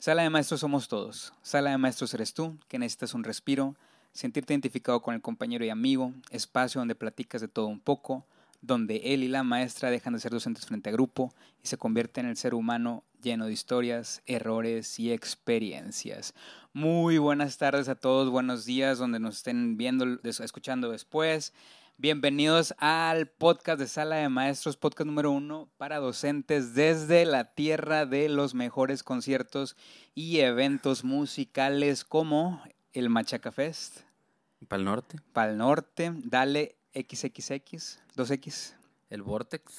Sala de maestros somos todos. Sala de maestros eres tú, que necesitas un respiro, sentirte identificado con el compañero y amigo, espacio donde platicas de todo un poco, donde él y la maestra dejan de ser docentes frente a grupo y se convierten en el ser humano lleno de historias, errores y experiencias. Muy buenas tardes a todos, buenos días donde nos estén viendo, escuchando después. Bienvenidos al podcast de Sala de Maestros, podcast número uno para docentes desde la tierra de los mejores conciertos y eventos musicales como el Machaca Fest. Para el norte. Para el norte, dale XXX, 2X. El Vortex.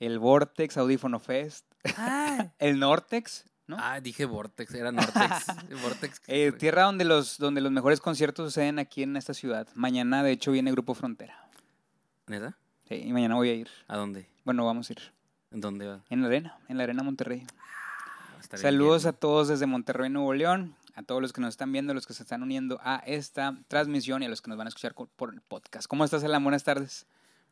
El Vortex, Audífono Fest. Ah. el Nortex, ¿no? Ah, dije Vortex, era Nortex. Vortex. Eh, tierra donde los, donde los mejores conciertos suceden aquí en esta ciudad. Mañana, de hecho, viene Grupo Frontera. ¿Neta? Sí, y mañana voy a ir. ¿A dónde? Bueno, vamos a ir. ¿En dónde va? En la arena, en la arena Monterrey. Ah, Saludos a todos desde Monterrey, Nuevo León, a todos los que nos están viendo, los que se están uniendo a esta transmisión y a los que nos van a escuchar por el podcast. ¿Cómo estás, Alan? Buenas tardes.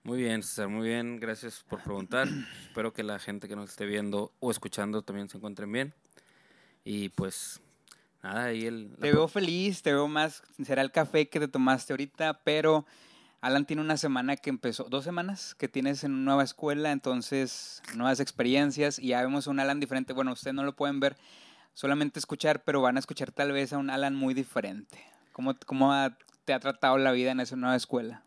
Muy bien, César, muy bien. Gracias por preguntar. Espero que la gente que nos esté viendo o escuchando también se encuentren bien. Y pues, nada, ahí el... Te veo feliz, te veo más... Será el café que te tomaste ahorita, pero Alan tiene una semana que empezó, dos semanas que tienes en una nueva escuela, entonces nuevas experiencias y ya vemos un Alan diferente. Bueno, ustedes no lo pueden ver, solamente escuchar, pero van a escuchar tal vez a un Alan muy diferente. ¿Cómo, cómo te ha tratado la vida en esa nueva escuela?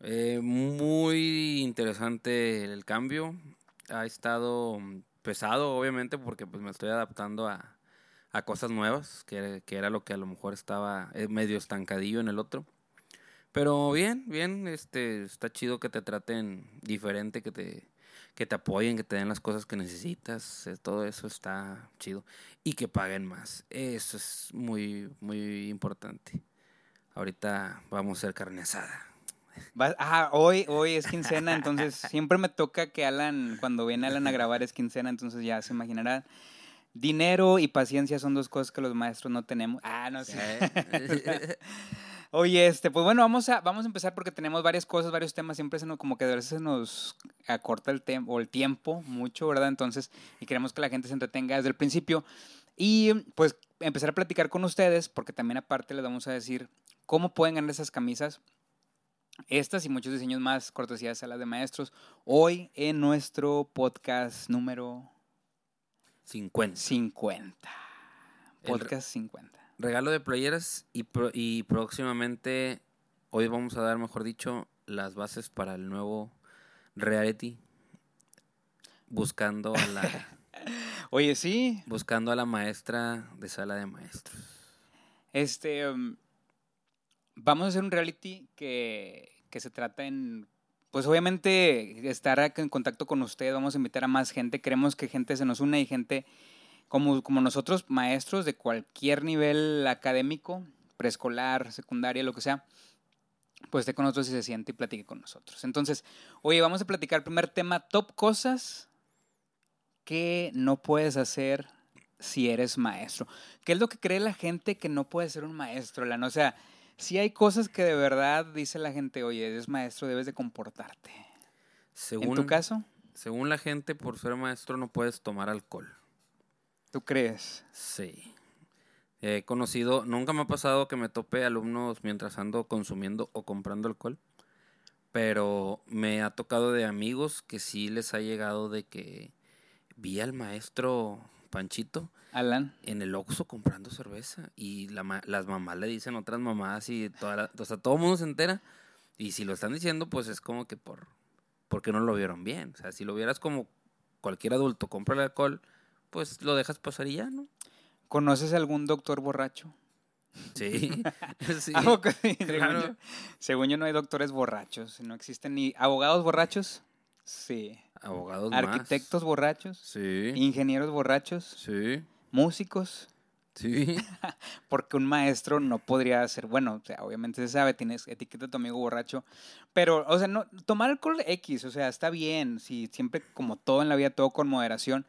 Eh, muy interesante el cambio. Ha estado pesado, obviamente, porque pues me estoy adaptando a, a cosas nuevas, que, que, era lo que a lo mejor estaba eh, medio estancadillo en el otro. Pero bien, bien, este, está chido que te traten diferente, que te, que te apoyen, que te den las cosas que necesitas, eh, todo eso está chido. Y que paguen más, eso es muy, muy importante. Ahorita vamos a hacer carne asada. Ah, hoy, hoy es quincena, entonces siempre me toca que Alan, cuando viene Alan a grabar es quincena, entonces ya se imaginarán. Dinero y paciencia son dos cosas que los maestros no tenemos. Ah, no sé. Oye, este, pues bueno, vamos a, vamos a empezar porque tenemos varias cosas, varios temas, siempre se nos, como que a veces nos acorta el tiempo, o el tiempo mucho, ¿verdad? Entonces, y queremos que la gente se entretenga desde el principio. Y pues empezar a platicar con ustedes, porque también aparte les vamos a decir cómo pueden ganar esas camisas. Estas y muchos diseños más, cortesías a las de maestros, hoy en nuestro podcast número 50. 50. Podcast 50 regalo de playeras y, y próximamente, hoy vamos a dar, mejor dicho, las bases para el nuevo reality. Buscando a la... Oye, sí. Buscando a la maestra de sala de maestros. Este... Um, vamos a hacer un reality que, que se trata en pues obviamente estar en contacto con usted, vamos a invitar a más gente, queremos que gente se nos une y gente como, como nosotros, maestros de cualquier nivel académico, preescolar, secundaria, lo que sea, pues esté con nosotros y se siente y platique con nosotros. Entonces, oye, vamos a platicar el primer tema, top cosas que no puedes hacer si eres maestro. ¿Qué es lo que cree la gente que no puede ser un maestro? La, o sea, si hay cosas que de verdad dice la gente, oye, eres maestro, debes de comportarte. Según, ¿En tu caso? Según la gente, por ser maestro no puedes tomar alcohol. ¿Tú crees? Sí. He conocido, nunca me ha pasado que me tope alumnos mientras ando consumiendo o comprando alcohol, pero me ha tocado de amigos que sí les ha llegado de que vi al maestro Panchito Alan en el Oxxo comprando cerveza y la, las mamás le dicen otras mamás y toda o sea, todo el mundo se entera y si lo están diciendo pues es como que por porque no lo vieron bien, o sea, si lo vieras como cualquier adulto compra el alcohol pues lo dejas pasar y ya, ¿no? ¿Conoces algún doctor borracho? Sí. sí. según, yo, no hay doctores borrachos. No existen ni abogados borrachos. Sí. Abogados Arquitectos borrachos. Sí. Ingenieros borrachos. Sí. Músicos. Sí. Porque un maestro no podría ser, bueno, o sea, obviamente se sabe, tienes etiqueta de tu amigo borracho, pero, o sea, no, tomar alcohol X, o sea, está bien, si siempre, como todo en la vida, todo con moderación,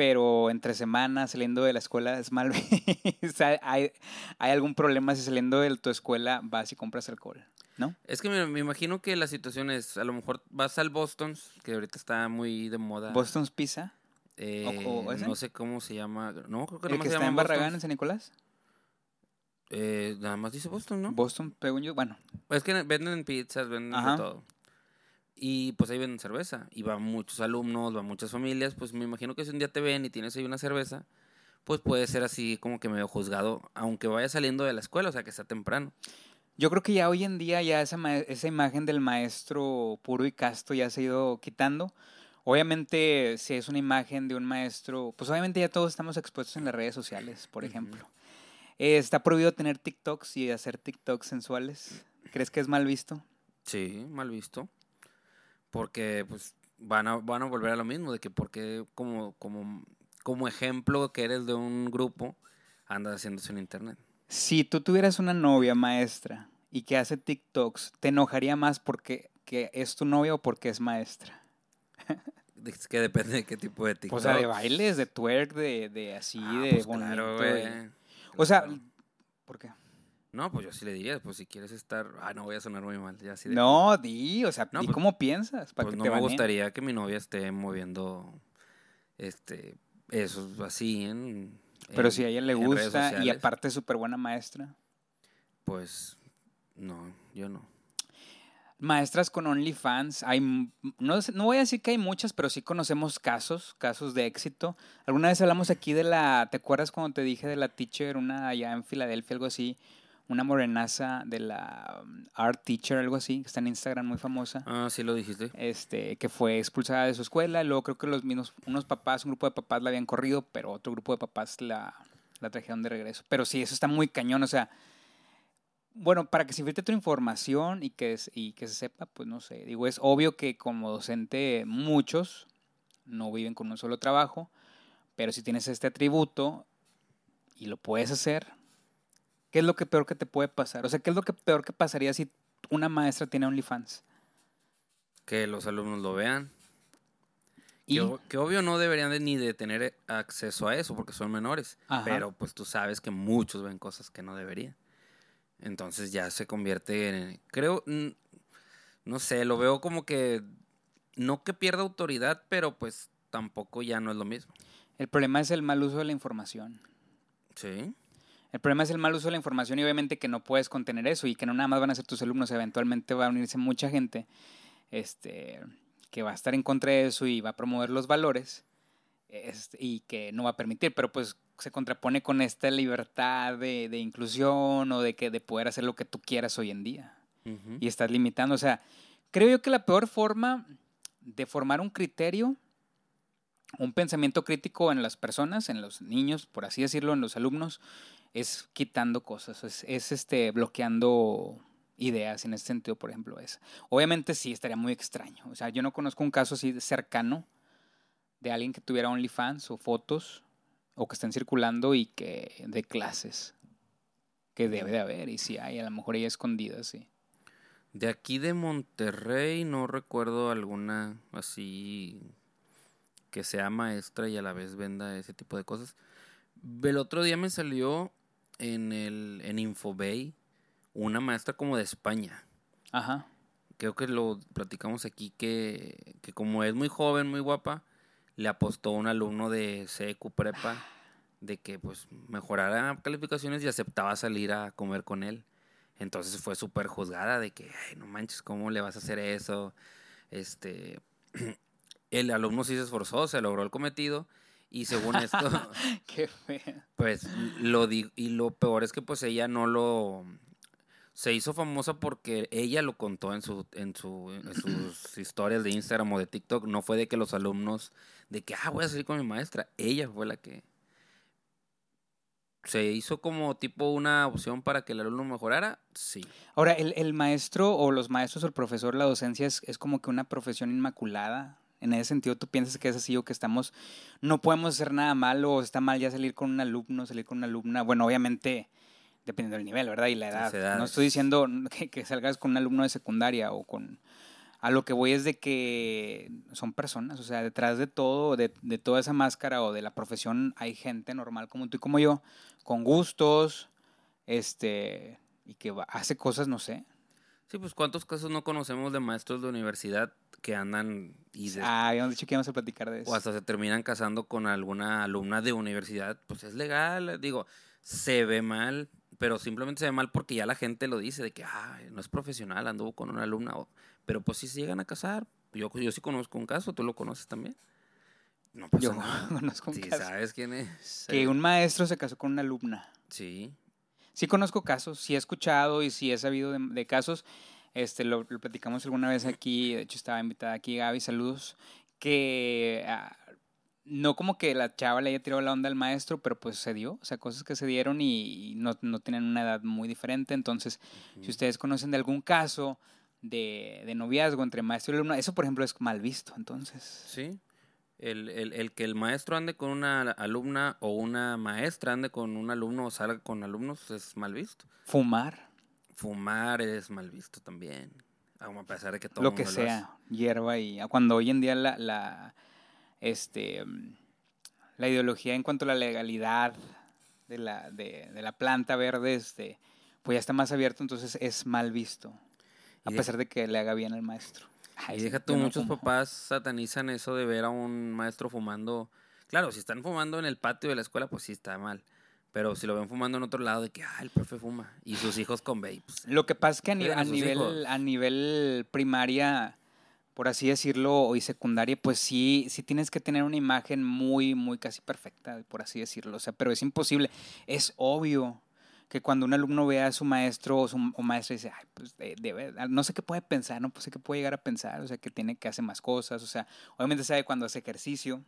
pero entre semanas, saliendo de la escuela, es mal. ¿Hay, ¿Hay algún problema si saliendo de tu escuela vas y compras alcohol? ¿No? Es que me, imagino que la situación es, a lo mejor vas al Boston's, que ahorita está muy de moda. ¿Boston's Pizza? Eh, ¿O- o no sé cómo se llama. No, creo que ¿El que se está llama en Barragán, en Boston. San Nicolás? Eh, nada más dice Boston, ¿no? Boston, según yo. Bueno, Es que venden pizzas, venden Ajá. de todo. Y pues ahí venden cerveza. Y van muchos alumnos, van muchas familias. Pues me imagino que si un día te ven y tienes ahí una cerveza, pues puede ser así como que medio juzgado, aunque vaya saliendo de la escuela, o sea que está temprano. yo creo que ya hoy en día ya esa, esa imagen del maestro puro y casto ya se ha ido quitando. Obviamente, si es una imagen de un maestro, pues obviamente ya todos estamos expuestos en las redes sociales, por ejemplo. Eh, está prohibido tener TikToks y hacer TikToks sensuales. ¿Crees que es mal visto? Sí, mal visto. Porque pues van a, van a volver a lo mismo, de que porque como, como, como ejemplo que eres de un grupo, andas haciéndose en internet. Si tú tuvieras una novia maestra y que hace TikToks, ¿te enojaría más porque que es tu novia o porque es maestra? Es que depende de qué tipo de TikTok. O sea, de bailes, de twerk, de, de así, Ah, de pues bonito. claro, de- güey. O sea. ¿por qué? No, pues yo sí le diría, pues si quieres estar... Ah, no voy a sonar muy mal, ya así de... No, di, o sea, No, di pues- cómo piensas para Pues que no te me gustaría que mi novia esté moviendo, este, eso así en... Pero en- si a ella le gusta y aparte es súper buena maestra. Pues, no, yo no. Maestras con OnlyFans, hay, no, no voy a decir que hay muchas, pero sí conocemos casos, casos de éxito. Alguna vez hablamos aquí de la, ¿te acuerdas cuando te dije de la teacher, una allá en Filadelfia, algo así? Una morenaza de la um, art teacher, algo así, que está en Instagram muy famosa. Ah, sí lo dijiste. este, que fue expulsada de su escuela. Luego creo que los mismos, unos papás, un grupo de papás la habían corrido, pero otro grupo de papás la, la trajeron de regreso. Pero sí, eso está muy cañón. O sea, bueno, para que se filtre tu información y que, y que se sepa, pues no sé. Digo, es obvio que como docente muchos no viven con un solo trabajo, pero si tienes este atributo y lo puedes hacer, ¿qué es lo que peor que te puede pasar? O sea, ¿qué es lo que peor que pasaría si una maestra tiene OnlyFans? Que los alumnos lo vean. Y, Que, obvio no deberían de ni de tener acceso a eso porque son menores. Ajá. Pero pues tú sabes que muchos ven cosas que no deberían. Entonces ya se convierte en... Creo, no sé, lo veo como que... No que pierda autoridad, pero pues tampoco ya no es lo mismo. El problema es el mal uso de la información. Sí. El problema es el mal uso de la información y obviamente que no puedes contener eso y que no nada más van a ser tus alumnos, eventualmente va a unirse mucha gente este, que va a estar en contra de eso y va a promover los valores este, y que no va a permitir, pero pues se contrapone con esta libertad de, de inclusión o de que de poder hacer lo que tú quieras hoy en día Ujú. y estás limitando. O sea, creo yo que la peor forma de formar un criterio, un pensamiento crítico en las personas, en los niños, por así decirlo, en los alumnos, es quitando cosas, es, es, este, bloqueando ideas en este sentido, por ejemplo, es. Obviamente sí estaría muy extraño. O sea, yo no conozco un caso así cercano de alguien que tuviera OnlyFans o fotos o que estén circulando y que de clases que debe de haber y si hay, a lo mejor ella escondida, sí. De aquí de Monterrey no recuerdo alguna así que sea maestra y a la vez venda ese tipo de cosas. El otro día me salió en el en Infobay una maestra como de España. Ajá. Creo que lo platicamos aquí que, que como es muy joven, muy guapa, le apostó a un alumno de CQ Prepa de que pues mejorara calificaciones y aceptaba salir a comer con él. Entonces fue súper juzgada de que, ay, no manches, ¿cómo le vas a hacer eso? Este, el alumno sí se esforzó, se logró el cometido y según esto, Qué fea. pues lo di y lo peor es que pues ella no lo se hizo famosa porque ella lo contó en su en su en sus historias de Instagram o de TikTok, no fue de que los alumnos de que ah, voy a salir con mi maestra, ella fue la que se hizo como tipo una opción para que el alumno mejorara, sí. Ahora, el, el maestro o los maestros o el profesor, la docencia es, es como que una profesión inmaculada. En ese sentido, tú piensas que es así o que estamos, no podemos hacer nada malo o está mal ya salir con un alumno, salir con una alumna. Bueno, obviamente, dependiendo del nivel, ¿verdad? Y la edad. No estoy diciendo que, que salgas con un alumno de secundaria o con... A lo que voy es de que son personas, o sea, detrás de todo, de, de toda esa máscara o de la profesión hay gente normal como tú y como yo, con gustos, este, y que hace cosas, no sé. Sí, pues cuántos casos no conocemos de maestros de universidad que andan y des- Ah, habíamos dicho que íbamos a platicar de eso. o hasta se terminan casando con alguna alumna de universidad, pues es legal, digo, se ve mal, pero simplemente se ve mal porque ya la gente lo dice, de que, ay, no es profesional, anduvo con una alumna, o- pero pues si se llegan a casar, yo, yo sí conozco un caso, tú lo conoces también. No pasa Yo nada. conozco un Sí, caso. sabes quién es. Que un maestro se casó con una alumna. Sí, Sí conozco casos, sí he escuchado y sí he sabido de, de casos. Este, lo, lo platicamos alguna vez aquí, de hecho estaba invitada aquí Gaby, saludos, que ah, no como que la chava le haya tirado la onda al maestro, pero pues se dio, o sea, cosas que se dieron y, no, no tienen una edad muy diferente. Entonces, si ustedes conocen de algún caso de, de noviazgo entre maestro y alumno, eso por ejemplo es mal visto, entonces. sí. El, el, el que el maestro ande con una alumna o una maestra ande con un alumno o salga con alumnos es mal visto. Fumar, Fumar es mal visto también. A pesar de que todo lo que sea, hierba y cuando hoy en día la, la este la ideología en cuanto a la legalidad de la, de, de la planta verde, este, pues ya está más abierto, entonces es mal visto. A de- pesar de que le haga bien al maestro. Ay, Y deja tú, no muchos fumo. papás satanizan eso de ver a un maestro fumando. Claro, si están fumando en el patio de la escuela, pues sí está mal. Pero si lo ven fumando en otro lado, de que, ah, el profe fuma. Y sus hijos con vapes. Lo que pasa es que a, ni- nivel, hijos. a nivel primaria, por así decirlo, y secundaria, pues sí, sí tienes que tener una imagen muy, muy casi perfecta, por así decirlo. O sea, pero es imposible. Es obvio que cuando un alumno ve a su maestro o su o maestra dice, ay, pues de- debe- no sé qué puede pensar, no pues sé qué puede llegar a pensar, o sea, que tiene que hacer más cosas, o sea, obviamente sabe cuando hace ejercicio.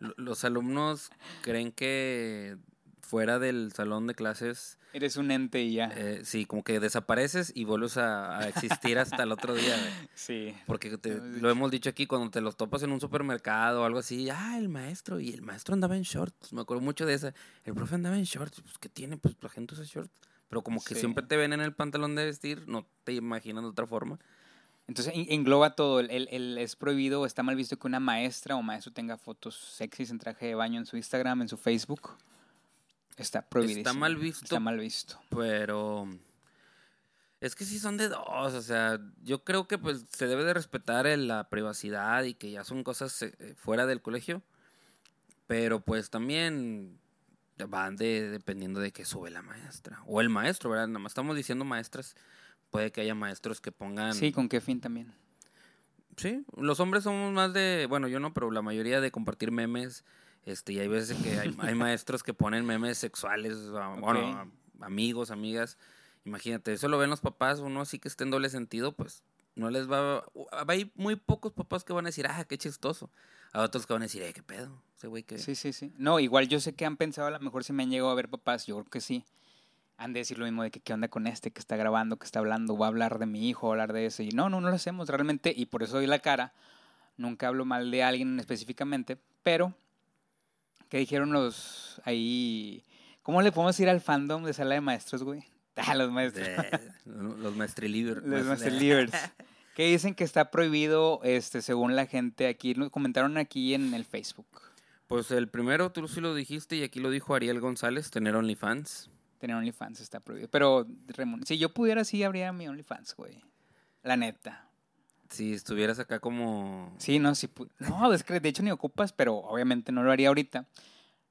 Lo- Los alumnos creen que fuera del salón de clases, Eres un ente y ya. eh, sí, como que desapareces y vuelves a, a existir hasta el otro día. güey. sí. Porque te- lo hemos dicho aquí, cuando te los topas en un supermercado o algo así, ah, el maestro, y el maestro andaba en shorts, me acuerdo mucho de esa, el profe andaba en shorts, pues ¿qué tiene? Pues la gente usa shorts, pero como que Sí. siempre te ven en el pantalón de vestir, no te imaginas de otra forma. Entonces en- engloba todo. El, el- el- es prohibido o está mal visto que una maestra o maestro tenga fotos sexys en traje de baño en su Instagram, en su Facebook. Está prohibido. mal visto. Está mal visto. Pero es que sí son de dos, o sea, yo creo que pues se debe de respetar la privacidad y que ya son cosas eh, fuera del colegio, pero pues también van de dependiendo de que sube la maestra o el maestro, ¿verdad? Nada más estamos diciendo maestras, puede que haya maestros que pongan Sí, ¿con qué fin también? Sí, los hombres somos más de, bueno, yo no, pero la mayoría de compartir memes, este, y hay veces que hay, hay maestros que ponen memes sexuales, a- bueno, a- amigos, amigas, imagínate, eso lo ven los papás, uno así que esté en doble sentido, pues no les va, hay muy pocos papás que van a decir, ah, qué chistoso, a otros que van a decir, eh, qué pedo, ese güey que... Sí, sí, sí. No, igual yo sé que han pensado, a lo mejor si me han llegado a ver papás, yo creo que sí. Han de decir lo mismo de que qué onda con este que está grabando, que está hablando, va a hablar de mi hijo, va a hablar de ese. Y no, no, no lo hacemos realmente, y por eso doy la cara. Nunca hablo mal de alguien específicamente, pero ¿qué dijeron los ahí? ¿Cómo le podemos ir al fandom de sala de maestros, güey? Ah, los maestros. de- los maestriliber. Los master leaders. Que dicen que está prohibido, este, según la gente aquí, lo comentaron aquí en el Facebook. Pues el primero, tú sí lo dijiste, y aquí lo dijo Ariel González, tener OnlyFans. Tener OnlyFans está prohibido. Pero si yo pudiera, sí habría mi OnlyFans, güey. La neta. Si estuvieras acá como... Sí, no, sí. No, es que de hecho ni ocupas, pero obviamente no lo haría ahorita.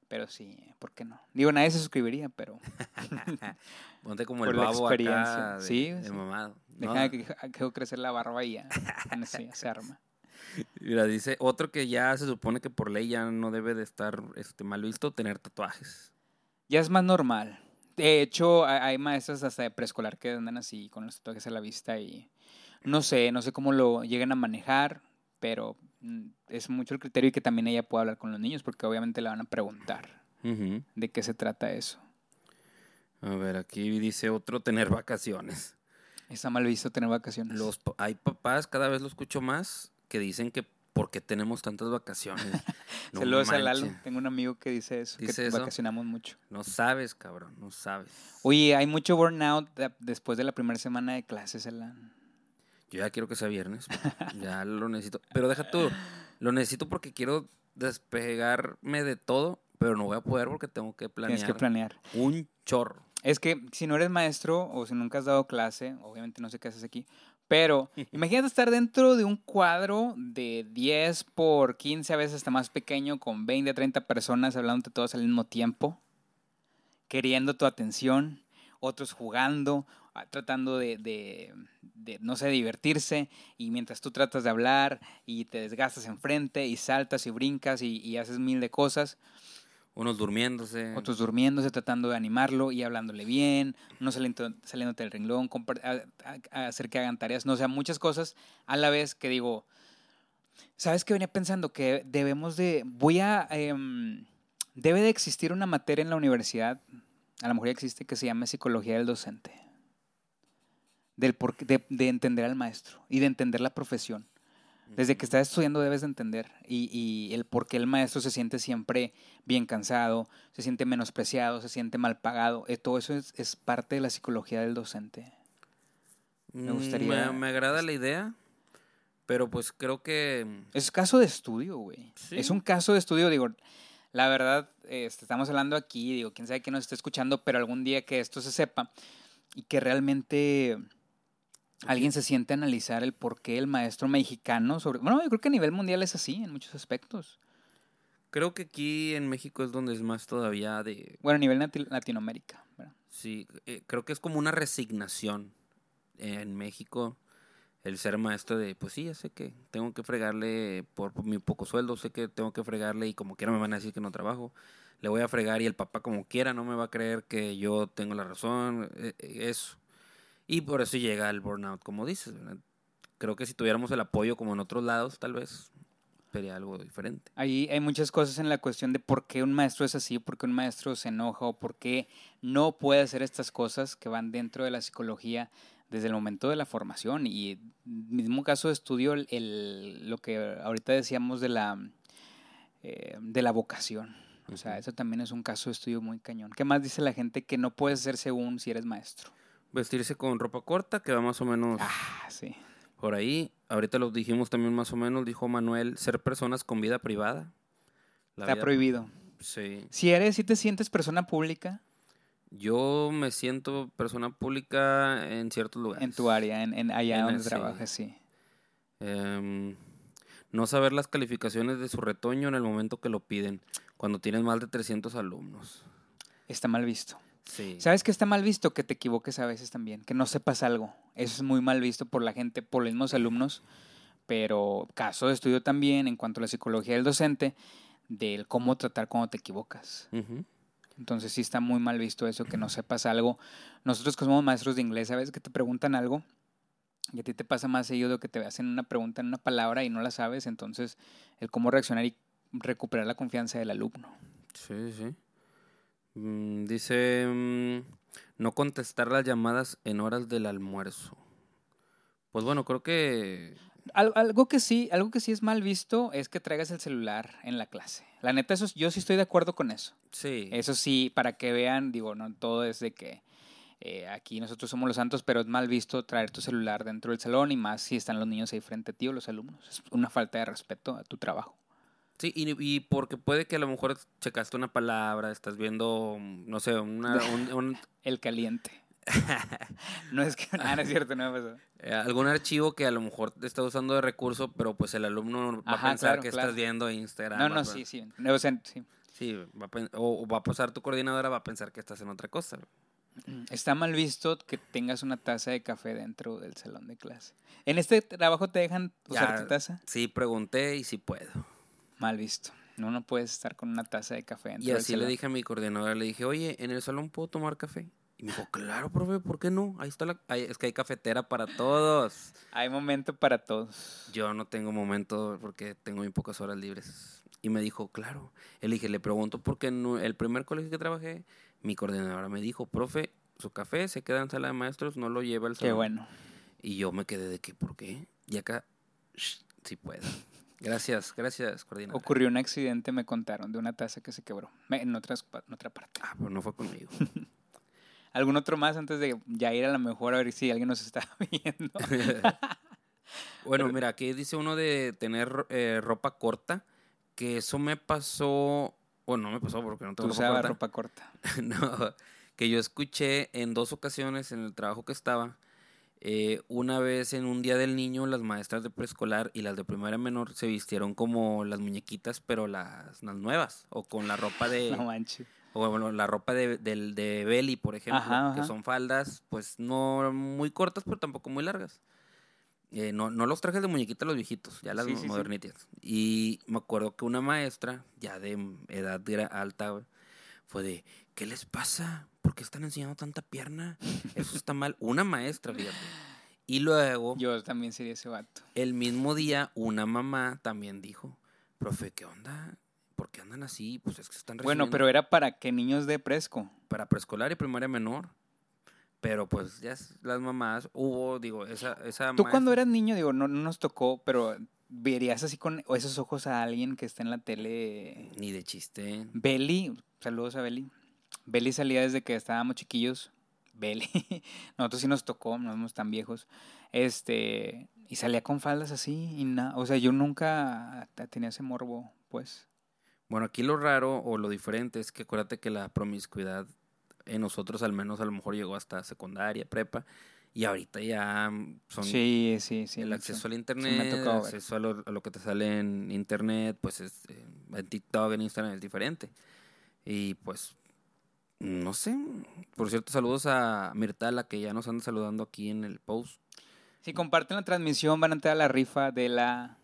Pero sí, ¿por qué no? Digo, nadie se suscribiría, pero Ponte como Por el la babo experiencia. acá de, Sí, de sí. mamado. ¿no? deja que que crecer la barba y ya. Ya se arma. Mira, dice otro que ya se supone que por ley ya no debe de estar este, mal visto, tener tatuajes. Ya es más normal. De hecho, hay- maestras hasta de preescolar que andan así con los tatuajes a la vista y no sé, no sé cómo lo lleguen a manejar, pero mm, es mucho el criterio y que también ella pueda hablar con los niños porque obviamente le van a preguntar de qué se trata eso. A ver, aquí dice otro, tener vacaciones. Está mal visto tener vacaciones. Los, hay papás, cada vez lo escucho más, que dicen que ¿por qué tenemos tantas vacaciones? No Saludos a Lalo. Tengo un amigo que dice eso, ¿Dice que eso? vacacionamos mucho. No sabes, cabrón, no sabes. Oye, hay mucho burnout de- después de la primera semana de clases, Alan. Yo ya quiero que sea viernes. ya lo necesito. Pero deja tú. Lo necesito porque quiero despegarme de todo, pero no voy a poder porque tengo que planear Tienes que planear. un chorro. Es que si no eres maestro o si nunca has dado clase, obviamente no sé qué haces aquí, Pero imagínate estar dentro de un cuadro de 10 por 15, a veces hasta más pequeño, con 20, 30 personas hablándote todos al mismo tiempo, queriendo tu atención, otros jugando, ah, tratando de, de, de, no sé, divertirse, y mientras tú tratas de hablar y te desgastas enfrente y saltas y brincas y, y haces mil de cosas. Unos durmiéndose. Otros durmiéndose, tratando de animarlo y hablándole bien, no saliendo, saliéndote del renglón, a, a, hacer que hagan tareas, no o sea, muchas cosas a la vez que digo, ¿sabes qué venía pensando? Que debemos de, voy a, eh, debe de existir una materia en la universidad, a lo mejor existe, que se llama psicología del docente. Del por, de entender al maestro y de entender la profesión. Desde que estás estudiando debes de entender y, y, el por qué el maestro se siente siempre bien cansado, se siente menospreciado, se siente mal pagado. Eh, todo eso es, es, parte de la psicología del docente. Me gustaría... Me, me, agrada la idea, pero pues creo que... Es caso de estudio, güey. ¿Sí? Es un caso de estudio, digo, la verdad, este, estamos hablando aquí, digo, quién sabe quién nos está escuchando, pero algún día que esto se sepa y que realmente alguien se siente a analizar el por qué el maestro mexicano, sobre, bueno, yo creo que a nivel mundial es así en muchos aspectos. Creo que aquí en México es donde es más todavía de... Bueno, a nivel Latinoamérica. ¿verdad? Sí, eh, creo que es como una resignación en México el ser maestro de, pues sí, ya sé que tengo que fregarle por, por, mi poco sueldo, sé que tengo que fregarle y como quiera me van a decir que no trabajo, le voy a fregar y el papá como quiera no me va a creer que yo tengo la razón, eso. Y por eso llega el burnout, como dices. ¿verdad? Creo que si tuviéramos el apoyo como en otros lados, tal vez sería algo diferente. Ahí hay muchas cosas en la cuestión de por qué un maestro es así, por qué un maestro se enoja o por qué no puede hacer estas cosas que van dentro de la psicología desde el momento de la formación. Y mismo caso de estudio, el, el lo que ahorita decíamos de la, eh, de la vocación. O sea, eso también es un caso de estudio muy cañón. ¿Qué más dice la gente que no puedes ser según si eres maestro? Vestirse con ropa corta, que va más o menos ah, sí. por ahí. Ahorita lo dijimos también más o menos, dijo Manuel, ser personas con vida privada. La Está vida... prohibido. Sí. Si eres, si te sientes persona pública. Yo me siento persona pública en ciertos lugares. En tu área, en, en allá en donde ese, trabajas, sí. Eh, no saber las calificaciones de su retoño en el momento que lo piden, cuando tienes más de 300 alumnos. Está mal visto. Sí. ¿Sabes que está mal visto? Que te equivoques a veces también, que no sepas algo. Eso es muy mal visto por la gente, por los mismos alumnos, pero caso de estudio también en cuanto a la psicología del docente, del cómo tratar cuando te equivocas. Uh -huh. Entonces sí está muy mal visto eso, que no sepas algo. Nosotros que somos maestros de inglés, ¿sabes? Que te preguntan algo y a ti te pasa más seguido que te hacen una pregunta en una palabra y no la sabes, entonces el cómo reaccionar y recuperar la confianza del alumno. Sí, sí. Mm, dice, mm, no contestar las llamadas en horas del almuerzo. Pues bueno, creo que... Al, algo que sí, algo que sí es mal visto es que traigas el celular en la clase. La neta, eso, yo sí estoy de acuerdo con eso. Sí. Eso sí, para que vean, digo, no todo es de que eh, aquí nosotros somos los santos, pero es mal visto traer tu celular dentro del salón y más si están los niños ahí frente a ti o los alumnos. Es una falta de respeto a tu trabajo. Sí, y, y, porque puede que a lo mejor checaste una palabra, estás viendo, no sé, una, un, un... El caliente. no es que... Ah, no es cierto, no me pasó. Eh, algún archivo que a lo mejor te está usando de recurso, pero pues el alumno va Ajá, a pensar claro, que claro. estás viendo Instagram. No, no, sí, sí. No, o sea, sí. Sí, va a, o, o va a pasar tu coordinadora, va a pensar que estás en otra cosa. Está mal visto que tengas una taza de café dentro del salón de clase. ¿En este trabajo te dejan usar Ya, tu taza? Sí, pregunté y sí puedo. Mal visto. No, no puedes estar con una taza de café dentro Y así le dije a mi coordinadora, le dije, oye, ¿en el salón puedo tomar café? Y me dijo, claro, profe, ¿por qué no? Ahí está la... ahí- es que hay cafetera para todos. Hay momento para todos. Yo no tengo momento porque tengo muy pocas horas libres. Y me dijo, claro. Le dije, le pregunto porque en el primer colegio que trabajé, mi coordinadora me dijo, profe, su café se queda en sala de maestros, no lo lleva al Qué salón. bueno. Y yo me quedé de que, ¿por qué? Y acá, shh, sí puedo. Gracias, gracias, coordinadora. Ocurrió un accidente, me contaron, de una taza que se quebró. En, otras, pa- en otra parte. Ah, pero no fue conmigo. ¿Algún otro más antes de ya ir a la mejor a ver si alguien nos está viendo? bueno, mira, aquí dice uno de tener eh, ropa corta, que eso me pasó, bueno, no me pasó porque no Tú tengo ropa corta. ropa corta. no, que yo escuché en dos ocasiones en el trabajo que estaba, Eh, una vez en un día del niño, las maestras de preescolar y las de primaria menor se vistieron como las muñequitas, pero las, las nuevas, o con la ropa de... No manches. O bueno, la ropa de, del- de Belly, por ejemplo, Ajá, que son faldas, pues no muy cortas, pero tampoco muy largas. Eh, no, no los trajes de muñequita los viejitos, ya las Sí, sí, sí. modernitas. Y me acuerdo que una maestra, ya de edad alta, fue de, ¿qué les pasa? ¿Por qué están enseñando tanta pierna? Eso está mal. Una maestra, fíjate. Y luego, Yo también sería ese vato. el mismo día, una mamá también dijo, profe, ¿qué onda? ¿Por qué andan así? Pues es que están Bueno, pero era para que niños de presco. para preescolar y primaria menor. Pero pues ya las mamás, hubo, digo, esa, esa Tú cuando maestra- eras niño, digo, no, no nos tocó, pero verías así con esos ojos a alguien que está en la tele. Ni de chiste. Beli, saludos a Beli. Beli salía desde que estábamos chiquillos. Beli. Nosotros sí nos tocó, no somos tan viejos. Este, y salía con faldas así y nada. O sea, yo nunca tenía ese morbo, pues. Bueno, aquí lo raro o lo diferente es que acuérdate que la promiscuidad en nosotros al menos a lo mejor llegó hasta secundaria, prepa. Y ahorita ya mm, son Sí, sí, sí. el sí. acceso al me ha internet, el tocado ver. acceso a lo, a lo que te sale en internet, pues es, eh, en TikTok, en Instagram es diferente. Y pues, no sé. Por cierto, saludos a Mirtala que ya nos anda saludando aquí en el post. Si comparten la transmisión, van a entrar a la rifa de la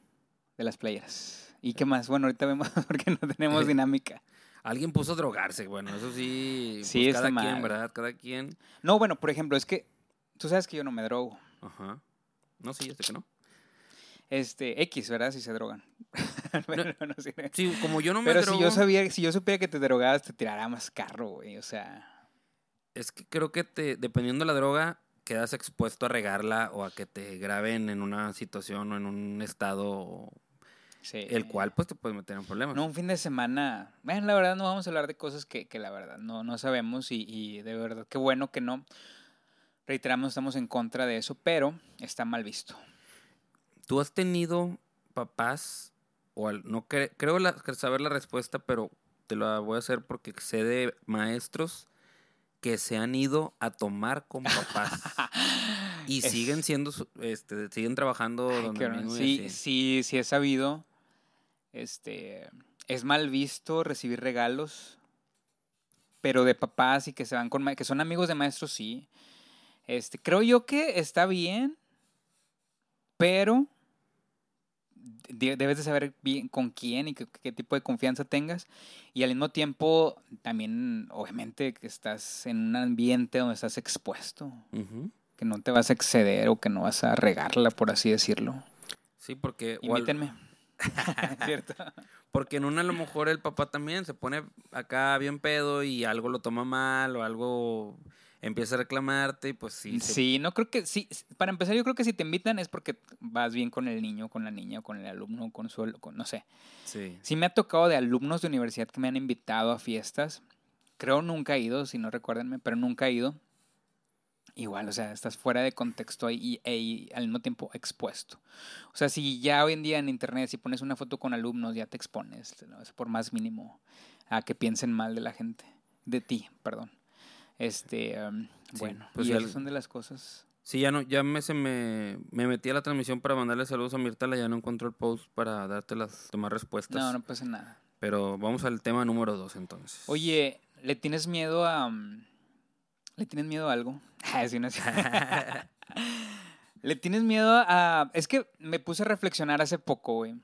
de las playeras. ¿Y qué más? Bueno, ahorita vemos porque no tenemos dinámica. Alguien puso drogarse, bueno, eso sí, Sí, pues, está cada mal. quien, ¿verdad? Cada quien. No, bueno, por ejemplo, es que tú sabes que yo no me drogo. Ajá. No, sí, ya sé que no. Este, X, ¿verdad? Si se drogan. Pero, no sé. Sí, como yo no me Pero drogo, si yo sabía, si yo supiera que te drogabas, te tirará más carro, güey. O sea, es que creo que te, dependiendo de la droga, quedas expuesto a regarla o a que te graben en una situación o en un estado sí. el cual pues te puede meter en problemas. No, un fin de semana. Bueno, la verdad no vamos a hablar de cosas que, que la verdad no, no sabemos y, y de verdad qué bueno que no. Reiteramos, estamos en contra de eso, pero está mal visto. ¿Tú has tenido papás o al- no cre- creo la- saber la respuesta, pero te la voy a hacer porque sé de maestros que se han ido a tomar con papás y Es- siguen siendo este siguen trabajando Ay, donde sí, sí, sí he sabido. Este, es mal visto recibir regalos, pero de papás y que se van con que son amigos de maestros, sí. Este, creo yo que está bien, pero de- debes de saber bien con quién y qué, qué tipo de confianza tengas. Y al mismo tiempo, también, obviamente, que estás en un ambiente donde estás expuesto, que no te vas a exceder o que no vas a regarla, por así decirlo. Sí, porque Invítenme. ¿Cierto? Porque en una a lo mejor el papá también se pone acá bien pedo y algo lo toma mal o algo empieza a reclamarte y pues sí. se- Sí, no creo que sí. Para empezar, yo creo que si te invitan es porque vas bien con el niño, con la niña, con el alumno, con su, con, no sé. sí. Sí me ha tocado de alumnos de universidad que me han invitado a fiestas. Creo nunca he ido, si no recuérdenme, pero nunca he ido. Igual, o sea, estás fuera de contexto y, y al mismo tiempo expuesto. O sea, si ya hoy en día en internet, si pones una foto con alumnos, ya te expones, ¿no? Es por más mínimo a que piensen mal de la gente, de ti, perdón. Este, um, Sí, bueno, pues y ya esas son de las cosas. Sí, ya no, ya me se me, me metí a la transmisión para mandarle saludos a Mirtala, ya no encontró el post para darte las demás respuestas. No, no pasa nada. Pero vamos al tema número dos entonces. Oye, ¿le tienes miedo a... um, ¿Le tienes miedo a algo? Ah, sí, no es- ¿Le tienes miedo a...? Es que me puse a reflexionar hace poco, güey,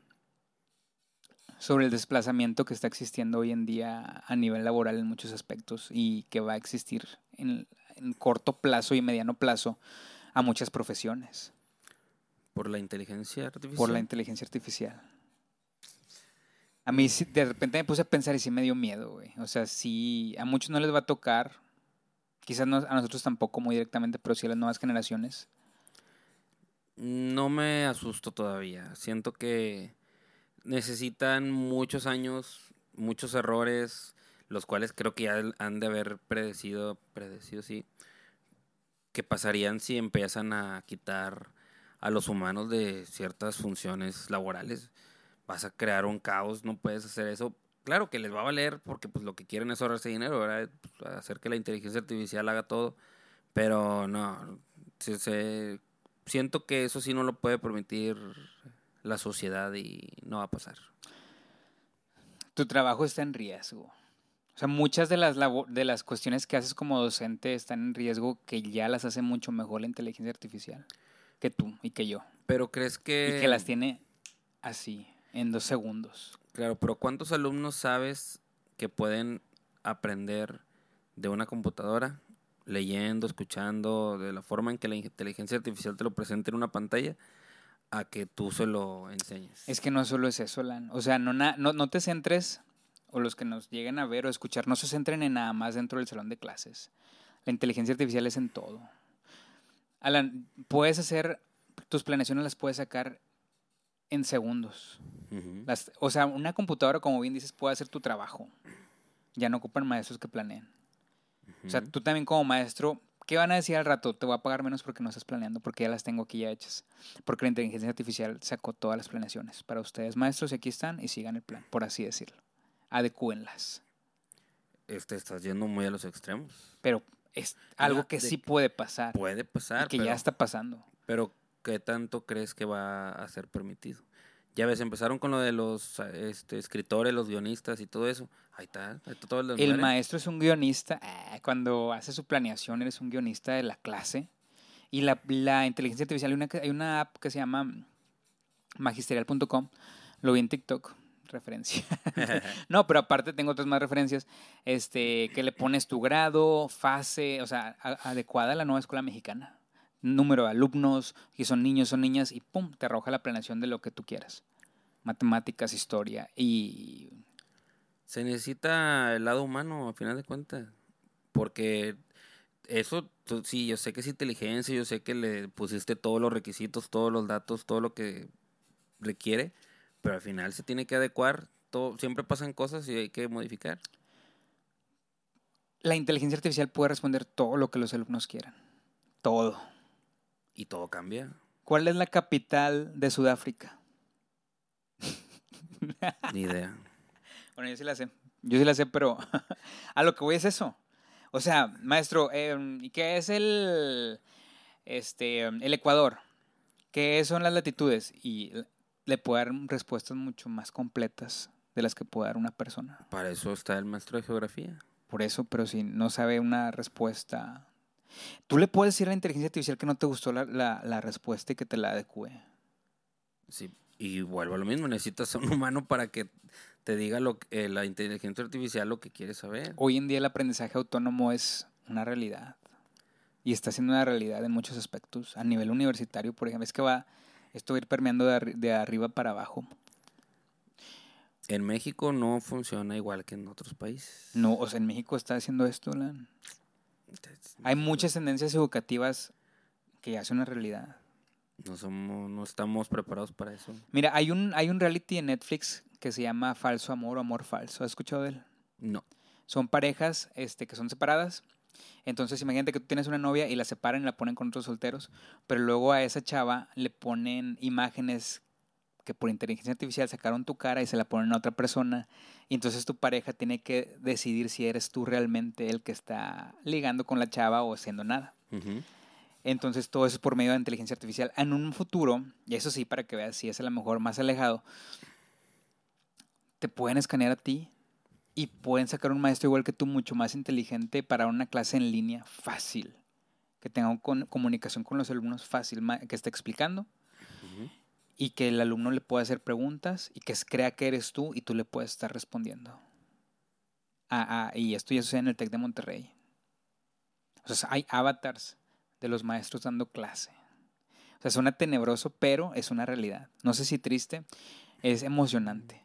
sobre el desplazamiento que está existiendo hoy en día a nivel laboral en muchos aspectos y que va a existir en, en corto plazo y mediano plazo a muchas profesiones Por la inteligencia artificial. por la inteligencia artificial. A mí sí, de repente me puse a pensar y sí me dio miedo, güey. O sea, sí, a muchos no les va a tocar, quizás no, a nosotros tampoco muy directamente, pero sí a las nuevas generaciones. No me asusto todavía. Siento que necesitan muchos años, muchos errores, los cuales creo que ya han de haber predecido, predecido, sí, que pasarían si empiezan a quitar a los humanos de ciertas funciones laborales. Vas a crear un caos, no puedes hacer eso. Claro que les va a valer porque pues lo que quieren es ahorrarse dinero, ¿verdad? Pues, hacer que la inteligencia artificial haga todo. Pero no, se- se- siento que eso sí no lo puede permitir la sociedad y no va a pasar. Tu trabajo está en riesgo. O sea, muchas de las, de las cuestiones que haces como docente están en riesgo que ya las hace mucho mejor la inteligencia artificial que tú y que yo. Pero crees que... Y que las tiene así, en dos segundos. Claro, pero ¿cuántos alumnos sabes que pueden aprender de una computadora, leyendo, escuchando, de la forma en que la inteligencia artificial te lo presenta en una pantalla? A que tú se lo enseñes. Es que no solo es eso, Lan. O sea, no, no, no te centres, o los que nos lleguen a ver o escuchar, no se centren en nada más dentro del salón de clases. La inteligencia artificial es en todo. Alan, puedes hacer, tus planeaciones las puedes sacar en segundos. las, o sea, una computadora, como bien dices, puede hacer tu trabajo. Ya no ocupan maestros que planeen. O sea, tú también como maestro ¿Qué van a decir al rato? Te voy a pagar menos porque no estás planeando, porque ya las tengo aquí ya hechas. Porque la inteligencia artificial sacó todas las planeaciones para ustedes, maestros, y aquí están y sigan el plan, por así decirlo. Adecúenlas. Este, estás yendo muy a los extremos. Pero es algo que sí puede pasar. Puede pasar. que ya está pasando. Pero, ¿qué tanto crees que va a ser permitido? Ya ves, empezaron con lo de los este, escritores, los guionistas y todo eso. Ahí está, ahí está todo el El maestro es un guionista. Ah, cuando hace su planeación, eres un guionista de la clase. Y la, la inteligencia artificial, hay una, hay una app que se llama magisterial.com. Lo vi en TikTok referencia. no, pero aparte tengo otras más referencias, este, que le pones tu grado, fase, o sea, adecuada a la nueva escuela mexicana número de alumnos, que son niños, son niñas, y pum, te arroja la planeación de lo que tú quieras. Matemáticas, historia y... Se necesita el lado humano, a final de cuentas. Porque eso, sí, yo sé que es inteligencia, yo sé que le pusiste todos los requisitos, todos los datos, todo lo que requiere, pero al final se tiene que adecuar. Todo, siempre pasan cosas y hay que modificar. La inteligencia artificial puede responder todo lo que los alumnos quieran. Todo y todo cambia. ¿Cuál es la capital de Sudáfrica? Ni idea. Bueno, yo sí la sé. Yo sí la sé, pero a lo que voy es eso. O sea, maestro, ¿y qué es el, este, el Ecuador? ¿Qué son las latitudes? Y le puede dar respuestas mucho más completas de las que puede dar una persona. Para eso está el maestro de geografía. Por eso, pero si no sabe una respuesta Tú le puedes decir a la inteligencia artificial que no te gustó la, la, respuesta y que te la adecue. Sí, y vuelvo a lo mismo, necesitas a un humano para que te diga lo, eh, la inteligencia artificial lo que quieres saber. Hoy en día el aprendizaje autónomo es una realidad. Y está siendo una realidad en muchos aspectos. A nivel universitario, por ejemplo, es que va, esto va a ir permeando de, de arriba para abajo. En México no funciona igual que en otros países. No, o sea, en México está haciendo esto, Lan. Hay muchas tendencias educativas que ya son una realidad. No somos, no estamos preparados para eso. Mira, hay un, hay un reality en Netflix que se llama Falso Amor o Amor Falso. ¿Has escuchado de él? No. Son parejas este, que son separadas. Entonces, imagínate que tú tienes una novia y la separan y la ponen con otros solteros, pero luego a esa chava le ponen imágenes que por inteligencia artificial sacaron tu cara y se la ponen a otra persona. Y entonces tu pareja tiene que decidir si eres tú realmente el que está ligando con la chava o haciendo nada. Entonces todo eso es por medio de inteligencia artificial. En un futuro, y eso sí, para que veas si es a lo mejor más alejado, te pueden escanear a ti y pueden sacar un maestro igual que tú, mucho más inteligente para una clase en línea fácil. Que tenga comunicación con los alumnos fácil, que esté explicando y que el alumno le pueda hacer preguntas y que crea que eres tú y tú le puedes estar respondiendo. Ah, ah, y esto ya sucede en el TEC de Monterrey. O sea, hay avatars de los maestros dando clase. O sea, suena tenebroso, pero es una realidad. No sé si triste, es emocionante.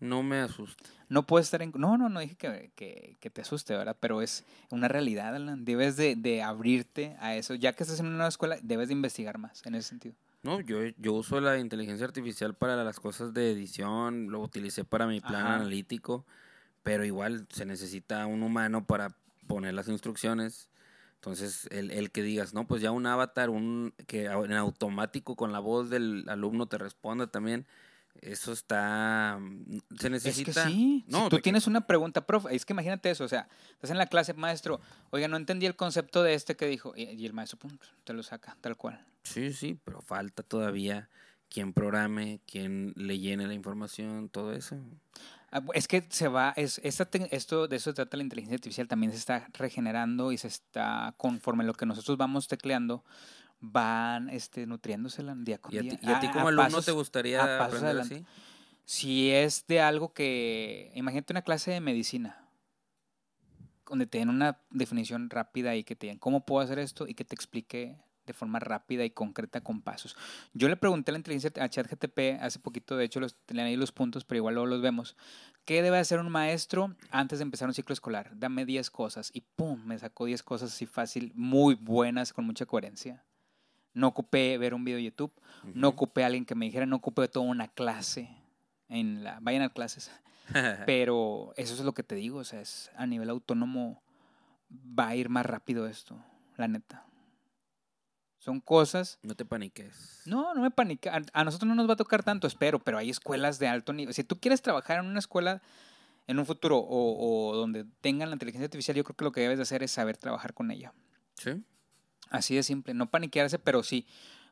No me asusta. No puedes estar en... No, no, no dije que, que, te asuste, ¿verdad? Pero es una realidad, Alan. Debes de, de abrirte a eso. Ya que estás en una nueva escuela, debes de investigar más en ese sentido. No, yo, yo uso la inteligencia artificial para las cosas de edición, lo utilicé para mi plan analítico, pero igual se necesita un humano para poner las instrucciones. Entonces, el, el, que digas, no, pues ya un avatar, un que en automático con la voz del alumno te responda también, Eso está. Se necesita. Es que sí. No, si tú tienes una pregunta, profe, es que imagínate eso, o sea, estás en la clase, maestro, oiga, no entendí el concepto de este que dijo, y, el maestro, pum, te lo saca, tal cual. Sí, sí, pero falta todavía quien programe, quien le llene la información, todo eso. Ah, Es que se va, es, esta esto, de eso se trata la inteligencia artificial, también se está regenerando y se está, conforme lo que nosotros vamos tecleando, van este, nutriéndose la día con ¿Y a día. y a ti como a alumno pasos- te gustaría aprender adelante. así? Si es de algo que, imagínate una clase de medicina, donde te den una definición rápida y que te digan cómo puedo hacer esto y que te explique de forma rápida y concreta con pasos. Yo le pregunté a la inteligencia a ChatGTP hace poquito, de hecho los tenía ahí los puntos, pero igual luego los vemos. ¿Qué debe hacer un maestro antes de empezar un ciclo escolar? Dame 10 cosas y pum, me sacó 10 cosas así fácil, muy buenas, con mucha coherencia. No ocupé ver un video de YouTube, no ocupé a alguien que me dijera, no ocupé toda una clase en la vayan a clases. Pero eso es lo que te digo, o sea, es a nivel autónomo va a ir más rápido esto, la neta. Son cosas. no te paniques. No, no me panica. A, a nosotros no nos va a tocar tanto, espero, pero hay escuelas de alto nivel. Si tú quieres trabajar en una escuela en un futuro o, o donde tengan la inteligencia artificial, yo creo que lo que debes de hacer es saber trabajar con ella. Sí. Así de simple, no paniquearse, pero sí,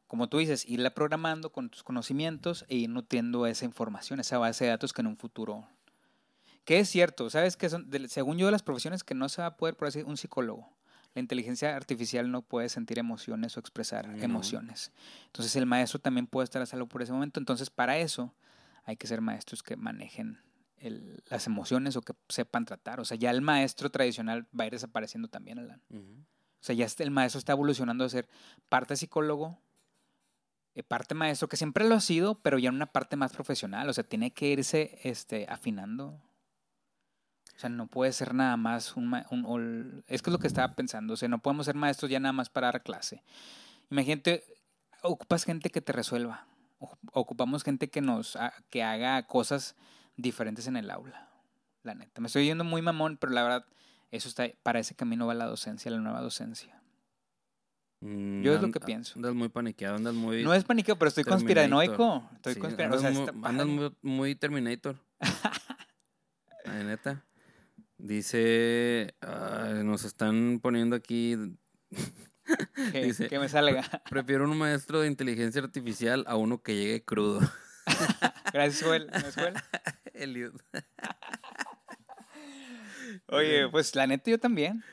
como tú dices, irla programando con tus conocimientos e ir nutriendo esa información, esa base de datos que en un futuro... Que es cierto, ¿sabes? que son, de- Según yo, de las profesiones que no se va a poder, por así un psicólogo. La inteligencia artificial no puede sentir emociones o expresar No. emociones. Entonces el maestro también puede estar a salvo por ese momento. Entonces para eso hay que ser maestros que manejen el- las emociones o que sepan tratar. O sea, ya el maestro tradicional va a ir desapareciendo también, Alan. O sea, ya este- el maestro está evolucionando a ser parte psicólogo, eh, parte maestro, que siempre lo ha sido, pero ya en una parte más profesional. O sea, tiene que irse este, afinando. O sea, no puede ser nada más un, un- Es que es lo que estaba pensando. O sea, no podemos ser maestros ya nada más para dar clase. Imagínate, ocupas gente que te resuelva. O- Ocupamos gente que nos que haga cosas diferentes en el aula. La neta. Me estoy yendo muy mamón, pero la verdad, eso está, para ese camino va la docencia, la nueva docencia. Mm, Yo es lo que pienso. Andas muy paniqueado, andas muy. No es pánico, pero estoy conspiranoico. Estoy Sí, conspiranoico. O sea, andas muy, andas padre. muy- muy Terminator. La neta. Dice. nos están poniendo aquí. que, dice- que me salga. Prefiero un maestro de inteligencia artificial a uno que llegue crudo. Gracias, Joel. ¿No es Joel? Eliud. Oye, pues la neta yo también.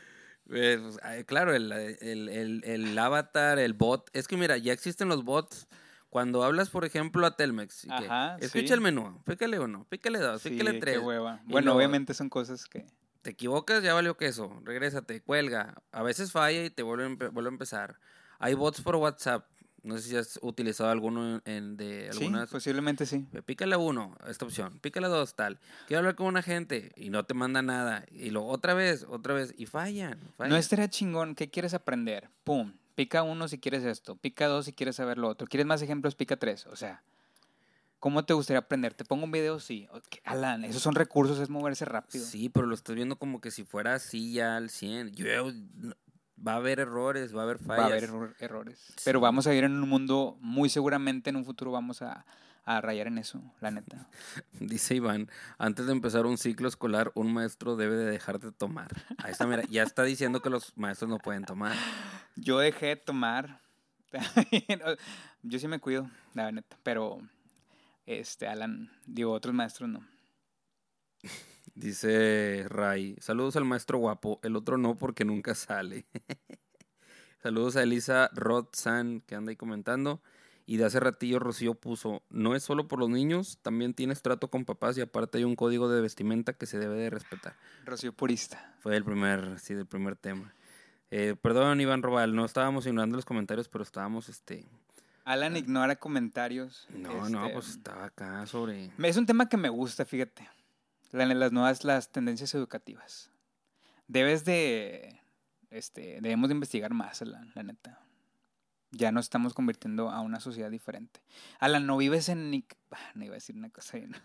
Eh, pues, claro, el, el, el, el avatar, el bot. Es que mira, ya existen los bots. Cuando hablas, por ejemplo, a Telmex, y que, Ajá, escucha sí. el menú, pícale uno, pícale dos, Sí, pícale qué tres. hueva. Y Bueno, obviamente son cosas que... Te equivocas, ya valió queso. Regrésate, cuelga. A veces falla y te vuelve, vuelve a empezar. Hay bots por WhatsApp. No sé si has utilizado alguno en, de Sí, algunas. posiblemente sí. Pícale a uno, esta opción. Pícale a dos, tal. Quiero hablar con una gente y no te manda nada. Y luego otra vez, otra vez. Y fallan. fallan. No estaría chingón. ¿Qué quieres aprender? Pum. Pica uno si quieres esto. Pica dos si quieres saber lo otro. ¿Quieres más ejemplos? Pica tres. O sea, ¿cómo te gustaría aprender? ¿Te pongo un video? Sí. Alan, esos son recursos, es moverse rápido. Sí, pero lo estás viendo como que si fuera así ya al 100. Yo, va a haber errores, va a haber fallas. Va a haber error- errores. Pero vamos a vivir en un mundo, muy seguramente en un futuro vamos a, a rayar en eso, la neta. Dice Iván, antes de empezar un ciclo escolar, un maestro debe de dejar de tomar. Ahí está, mira, ya está diciendo que los maestros no pueden tomar. Yo dejé de tomar. Yo sí me cuido, la neta. Pero, este, Alan, digo, otros maestros no. Dice Ray, saludos al maestro guapo, el otro no porque nunca sale. saludos a Elisa Rodzan que anda ahí comentando. Y de hace ratillo Rocío puso, no es solo por los niños, también tienes trato con papás y aparte hay un código de vestimenta que se debe de respetar. Rocío Purista. Fue el primer, sí, el primer tema. Eh, perdón, Iván Robal, no estábamos ignorando los comentarios, pero estábamos, este... Alan ignora comentarios. No, no, este, pues estaba acá sobre... Es un tema que me gusta, fíjate. La- Las nuevas, las tendencias educativas. Debes de, este, debemos de investigar más, la, la neta. Ya nos estamos convirtiendo a una sociedad diferente. Alan, no vives en... Ah, No iba a decir una cosa bien.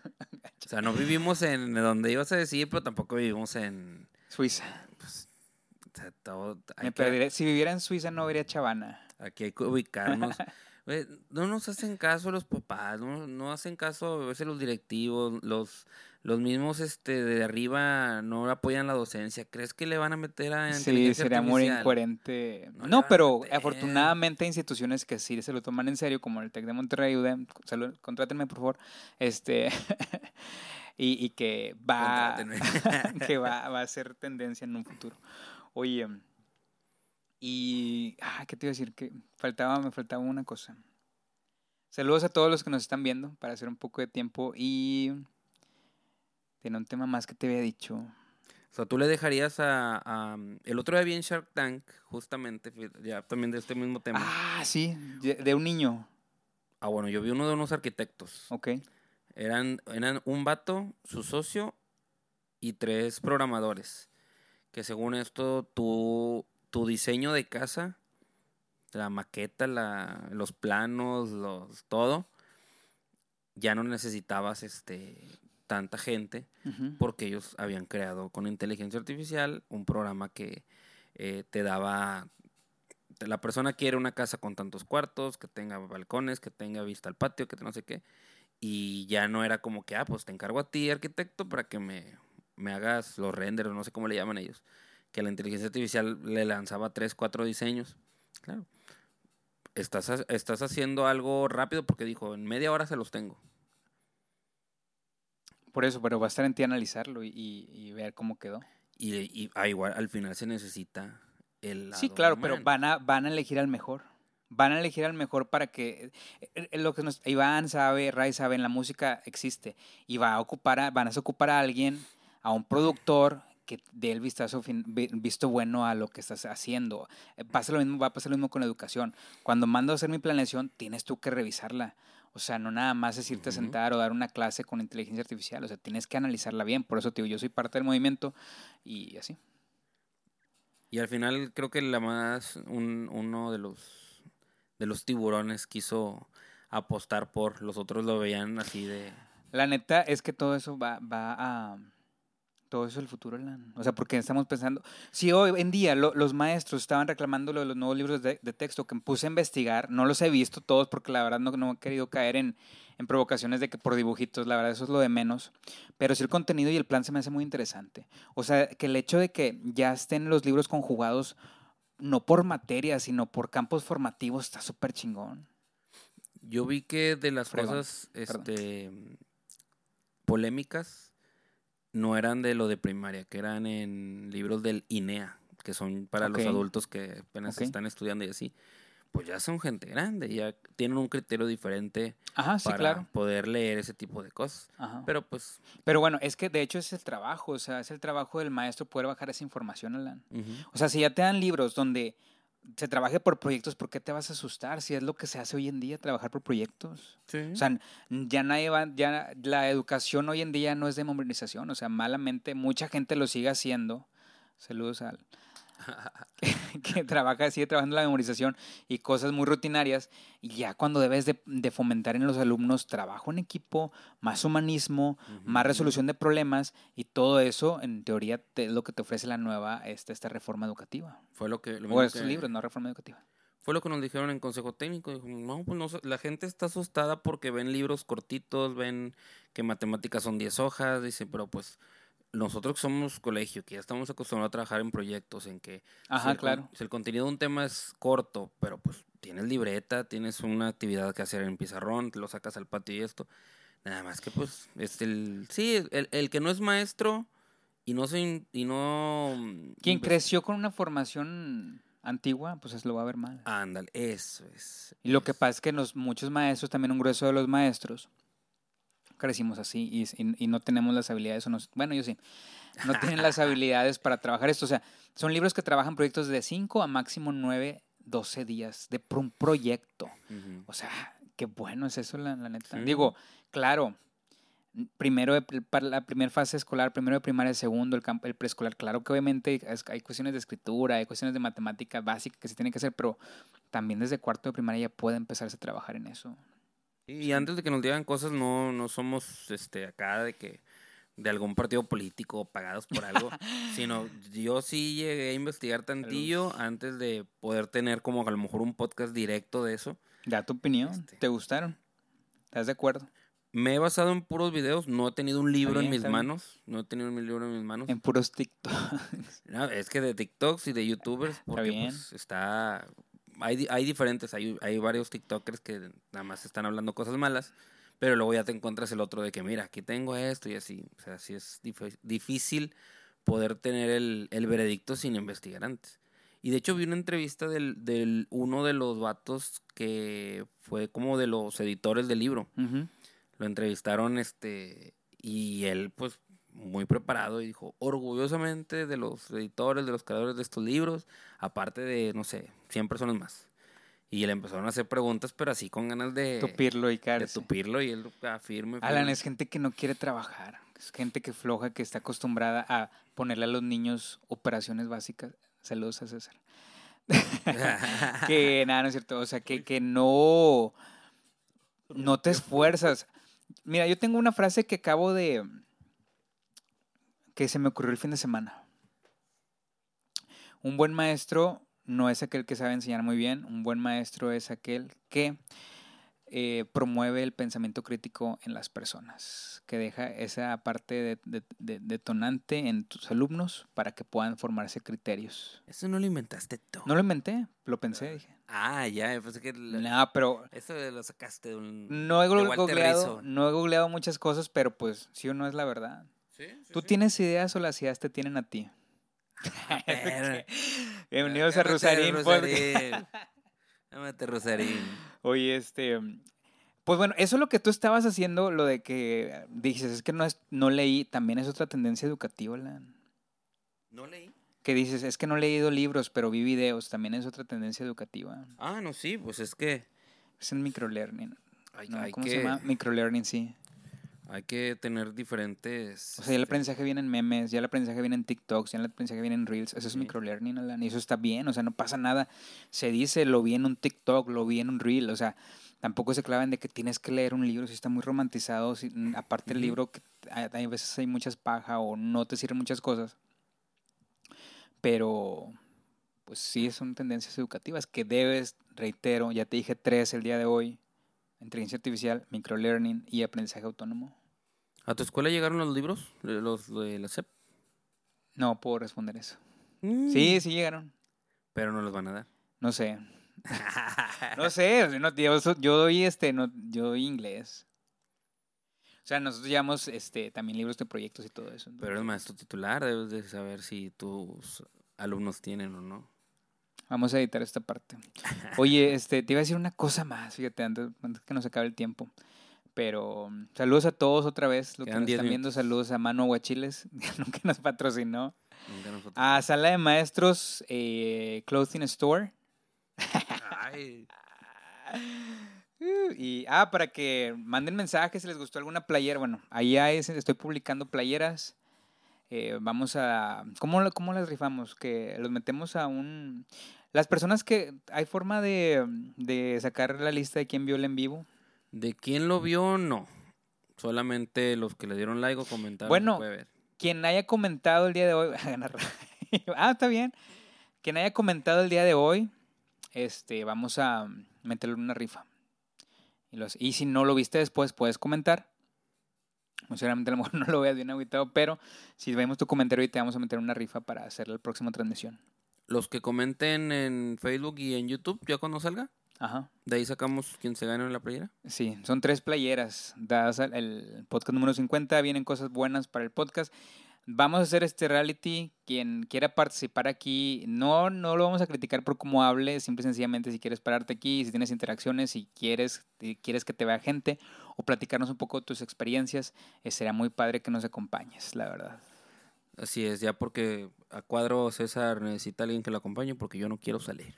O sea, no vivimos en donde ibas a decir, pero tampoco vivimos en... Suiza. Pues, o sea, todo- Me que-. Si viviera en Suiza no vería Chavana. aquí hay que ubicarnos. No nos hacen caso los papás, no, no hacen caso a veces los directivos, los, los mismos este de arriba no apoyan la docencia. ¿Crees que le van a meter a Sí, sería muy incoherente. No, pero afortunadamente hay instituciones que sí se lo toman en serio, como el TEC de Monterrey, UDEM, contrátenme por favor, este y, y, que va que va, va a ser tendencia en un futuro. Oye, y, ah, ¿qué te iba a decir? Que faltaba, me faltaba una cosa. Saludos a todos los que nos están viendo para hacer un poco de tiempo y tiene un tema más que te había dicho. O sea, tú le dejarías a, el otro día vi en Shark Tank, justamente, ya también de este mismo tema. Ah, sí, de un niño. Ah, bueno, yo vi uno de unos arquitectos. Ok. Eran, eran un vato, su socio y tres programadores. Que según esto, tú tu diseño de casa, la maqueta, la, los planos, los, todo, ya no necesitabas este tanta gente porque ellos habían creado con inteligencia artificial un programa que eh, te daba la persona quiere una casa con tantos cuartos, que tenga balcones, que tenga vista al patio, que no sé qué. Y ya no era como que, ah, pues te encargo a ti, arquitecto, para que me, me hagas los renders, no sé cómo le llaman ellos que la inteligencia artificial le lanzaba tres, cuatro diseños. Claro. Estás, estás haciendo algo rápido porque dijo, en media hora se los tengo. Por eso, pero va a estar en ti analizarlo y, ver cómo quedó. Y, y ah, igual, al final se necesita el... sí, claro, pero van a, van a elegir al mejor. Van a elegir al mejor para que eh, eh, lo que nos, Iván sabe, Ray sabe, en la música existe y va a ocupar van a ocupar a alguien, a un productor que dé el vistazo, visto bueno a lo que estás haciendo. Eh, pasa lo mismo, va a pasar lo mismo con la educación. Cuando mando a hacer mi planeación, tienes tú que revisarla. O sea, no nada más es irte a sentar o dar una clase con inteligencia artificial. O sea, tienes que analizarla bien. Por eso te digo, yo soy parte del movimiento y así. Y al final creo que la más un, uno de los de los tiburones quiso apostar por, los otros lo veían así de... La neta es que todo eso va, va a todo eso es el futuro, o sea, porque estamos pensando, si hoy en día los maestros estaban reclamando lo de los nuevos libros de, texto que puse a investigar, no los he visto todos porque la verdad no, no he querido caer en, en, provocaciones de que por dibujitos, la verdad eso es lo de menos, pero sí el contenido y el plan se me hace muy interesante. O sea, que el hecho de que ya estén los libros conjugados, no por materia, sino por campos formativos, está súper chingón. Yo vi que de las cosas este, polémicas no eran de lo de primaria, que eran en libros del INEA, que son para los adultos que apenas están estudiando y así. Pues ya son gente grande, ya tienen un criterio diferente para poder leer ese tipo de cosas. Pero pues... Pero bueno, es que de hecho es el trabajo, o sea, es el trabajo del maestro poder bajar esa información, Alan. O sea, si ya te dan libros donde se trabaje por proyectos, ¿por qué te vas a asustar? Si es lo que se hace hoy en día, trabajar por proyectos. O sea, ya nadie va, ya la educación hoy en día no es de memorización, o sea, malamente mucha gente lo sigue haciendo. Saludos al, que, trabaja, sigue trabajando la memorización y cosas muy rutinarias, y ya cuando debes de, fomentar en los alumnos trabajo en equipo, más humanismo, más resolución de problemas, y todo eso, en teoría, es lo que te ofrece la nueva, esta, esta reforma educativa. Fue lo que... o estos libros, no reforma educativa. Fue lo que nos dijeron en Consejo Técnico. no, pues no, la gente está asustada porque ven libros cortitos, ven que matemáticas son 10 hojas, dice, pero pues nosotros somos colegio, que ya estamos acostumbrados a trabajar en proyectos en que Ajá, claro. si el contenido de un tema es corto, pero pues tienes libreta, tienes una actividad que hacer en pizarrón, te lo sacas al patio y esto. Nada más que pues es el sí, el, el que no es maestro y no se y no quien pues creció con una formación antigua, pues es lo va a ver mal. Ándale, eso es. Y lo que pasa es que los muchos maestros, también un grueso de los maestros, crecimos así y, y, no tenemos las habilidades, o bueno, yo sí, no tienen las habilidades para trabajar esto. O sea, son libros que trabajan proyectos de 5 a máximo 9, 12 días de un proyecto. O sea, qué bueno es eso, la, neta. Digo, claro, primero para la primera fase escolar, primero de primaria, segundo, el, el preescolar, claro que obviamente hay cuestiones de escritura, hay cuestiones de matemática básica que se tienen que hacer, pero también desde cuarto de primaria ya puede empezarse a trabajar en eso. Y antes de que nos digan cosas, no, no somos este acá de que de algún partido político pagados por algo, sino yo sí llegué a investigar tantillo antes de poder tener como a lo mejor un podcast directo de eso. Da tu opinión. Este. ¿Te gustaron? ¿Estás de acuerdo? Me he basado en puros videos, no he tenido un libro bien, en mis está manos. No he tenido un libro en mis manos. En puros TikTok. No, es que de TikToks y de YouTubers, porque bien. pues está... Hay, hay diferentes, hay, hay varios TikTokers que nada más están hablando cosas malas, pero luego ya te encuentras el otro de que, mira, aquí tengo esto y así. O sea, sí es dif- difícil poder tener el, el veredicto sin investigar antes. Y de hecho vi una entrevista del, del uno de los vatos que fue como de los editores del libro. Ujú. Lo entrevistaron este y él pues muy preparado y dijo orgullosamente de los editores, de los creadores de estos libros, aparte de no sé, 100 personas más. Y le empezaron a hacer preguntas, pero así con ganas de, Tupirlo y de cárcel. tupirlo y él ah, firme. Alan, firme. es gente que no quiere trabajar. Es gente que floja, que está acostumbrada a ponerle a los niños operaciones básicas. Saludos a César. que nada, no es cierto. O sea, que, que no, no te esfuerzas. Mira, yo tengo una frase que acabo de. Que se me ocurrió el fin de semana. Un buen maestro no es aquel que sabe enseñar muy bien. Un buen maestro es aquel que eh, promueve el pensamiento crítico en las personas, que deja esa parte de- de- de- detonante en tus alumnos para que puedan formarse criterios. Eso no lo inventaste tú. No lo inventé, lo pensé, dije. Ah, ya, yo pensé que lo- No, pero eso lo sacaste de un no he googleado, no he googleado muchas cosas, pero pues sí o no es la verdad. Sí, sí, ¿Tú sí. tienes ideas o las ideas te tienen a ti? Bienvenidos a Rosarín Podcast. Rosarín. Oye, este, pues bueno, eso es lo que tú estabas haciendo, lo de que dices, es que no, es, no leí, también es otra tendencia educativa, Alan. No leí. Que dices, es que no he leído libros, pero vi videos, también es otra tendencia educativa. Ah, no, sí, pues es que Es el microlearning. ¿no? ¿Cómo que, se llama? Microlearning, sí. Hay que tener diferentes... O sea, ya el este, aprendizaje viene en memes, ya el aprendizaje viene en TikToks, ya el aprendizaje viene en Reels. Eso es Sí. microlearning, Alan, y eso está bien, o sea, no pasa nada. Se dice, lo vi en un TikTok, lo vi en un Reel, o sea, tampoco se clavan de que tienes que leer un libro, si está muy romantizado, si, mm, aparte el libro, que hay, hay veces hay muchas paja o no te sirven muchas cosas. Pero, pues sí, son tendencias educativas que debes, reitero, ya te dije tres el día de hoy, inteligencia artificial, microlearning y aprendizaje autónomo. ¿A tu escuela llegaron los libros? ¿Los de la SEP? No puedo responder eso. Mm, Sí, sí llegaron. Pero no los van a dar. No sé. No sé, no, yo doy este, no, yo doy inglés. O sea, nosotros llevamos este también libros de proyectos y todo eso. Pero eres maestro titular, debes de saber si tus alumnos tienen o no. Vamos a editar esta parte. Oye, este, te iba a decir una cosa más, fíjate, antes, antes que nos acabe el tiempo. Pero mm, saludos a todos otra vez, lo que nos 10 están viendo, saludos a Manu Aguachiles, que nos patrocinó. Nunca. A Sala de Maestros eh, Clothing Store. Ay, Y, ah, para que manden mensajes si les gustó alguna playera. Bueno, ahí hay, estoy publicando playeras. Eh, vamos a... ¿cómo, ¿Cómo las rifamos? Que los metemos a un... Las personas que... ¿Hay forma de, de sacar la lista de quién vio el en vivo? ¿De quién lo vio? No. Solamente los que le dieron like o comentaron. Bueno. ver. Quien haya comentado el día de hoy... ah, está bien. Quien haya comentado el día de hoy, este, vamos a meterle una rifa. Y, los, y si no lo viste después, puedes comentar. Muy seguramente a lo mejor no lo veas bien agüitado, pero si vemos tu comentario y te vamos a meter una rifa para hacer la próxima transmisión. Los que comenten en Facebook y en YouTube, ya cuando salga, Ajá. de ahí sacamos quién se gana en la playera. Sí, son tres playeras. Das al- el podcast número 50, vienen cosas buenas para el podcast. Vamos a hacer este reality. Quien quiera participar aquí, no, no lo vamos a criticar por cómo hable, simple y sencillamente si quieres pararte aquí, si tienes interacciones, si quieres, si quieres que te vea gente o platicarnos un poco de tus experiencias, eh, será muy padre que nos acompañes, la verdad. Así es, ya porque a cuadro César necesita alguien que lo acompañe porque yo no quiero salir.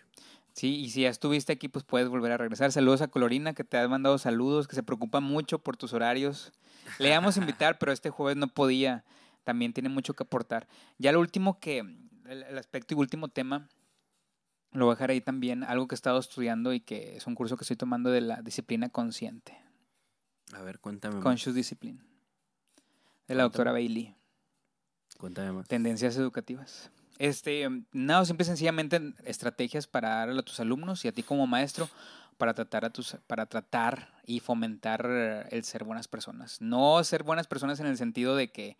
Sí, y si ya estuviste aquí, pues puedes volver a regresar. Saludos a Colorina, que te ha mandado saludos, que se preocupa mucho por tus horarios. Le íbamos a invitar, pero este jueves no podía. También tiene mucho que aportar. Ya lo último que, el, aspecto y último tema, lo voy a dejar ahí también, algo que he estado estudiando y que es un curso que estoy tomando de la disciplina consciente, A ver, cuéntame. Conscious Discipline, de la doctora Bailey. Tendencias educativas. Este, no, simple y sencillamente estrategias para darle a tus alumnos y a ti como maestro para tratar a tus para tratar y fomentar el ser buenas personas. No ser buenas personas en el sentido de que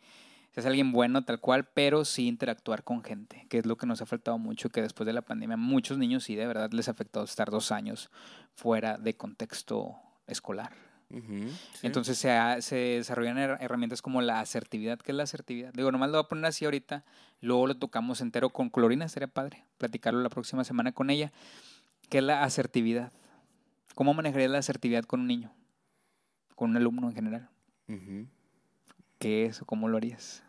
seas alguien bueno tal cual, pero sí interactuar con gente, que es lo que nos ha faltado mucho, que después de la pandemia muchos niños sí de verdad les ha afectado estar dos años fuera de contexto escolar. Sí. Entonces se, ha- se desarrollan her- herramientas como la asertividad. ¿Qué es la asertividad? Digo, nomás lo voy a poner así ahorita. Luego lo tocamos entero con Clorina, sería padre platicarlo la próxima semana con ella. ¿Qué es la asertividad? ¿Cómo manejarías la asertividad con un niño? Con un alumno en general. ¿Qué es o cómo lo harías?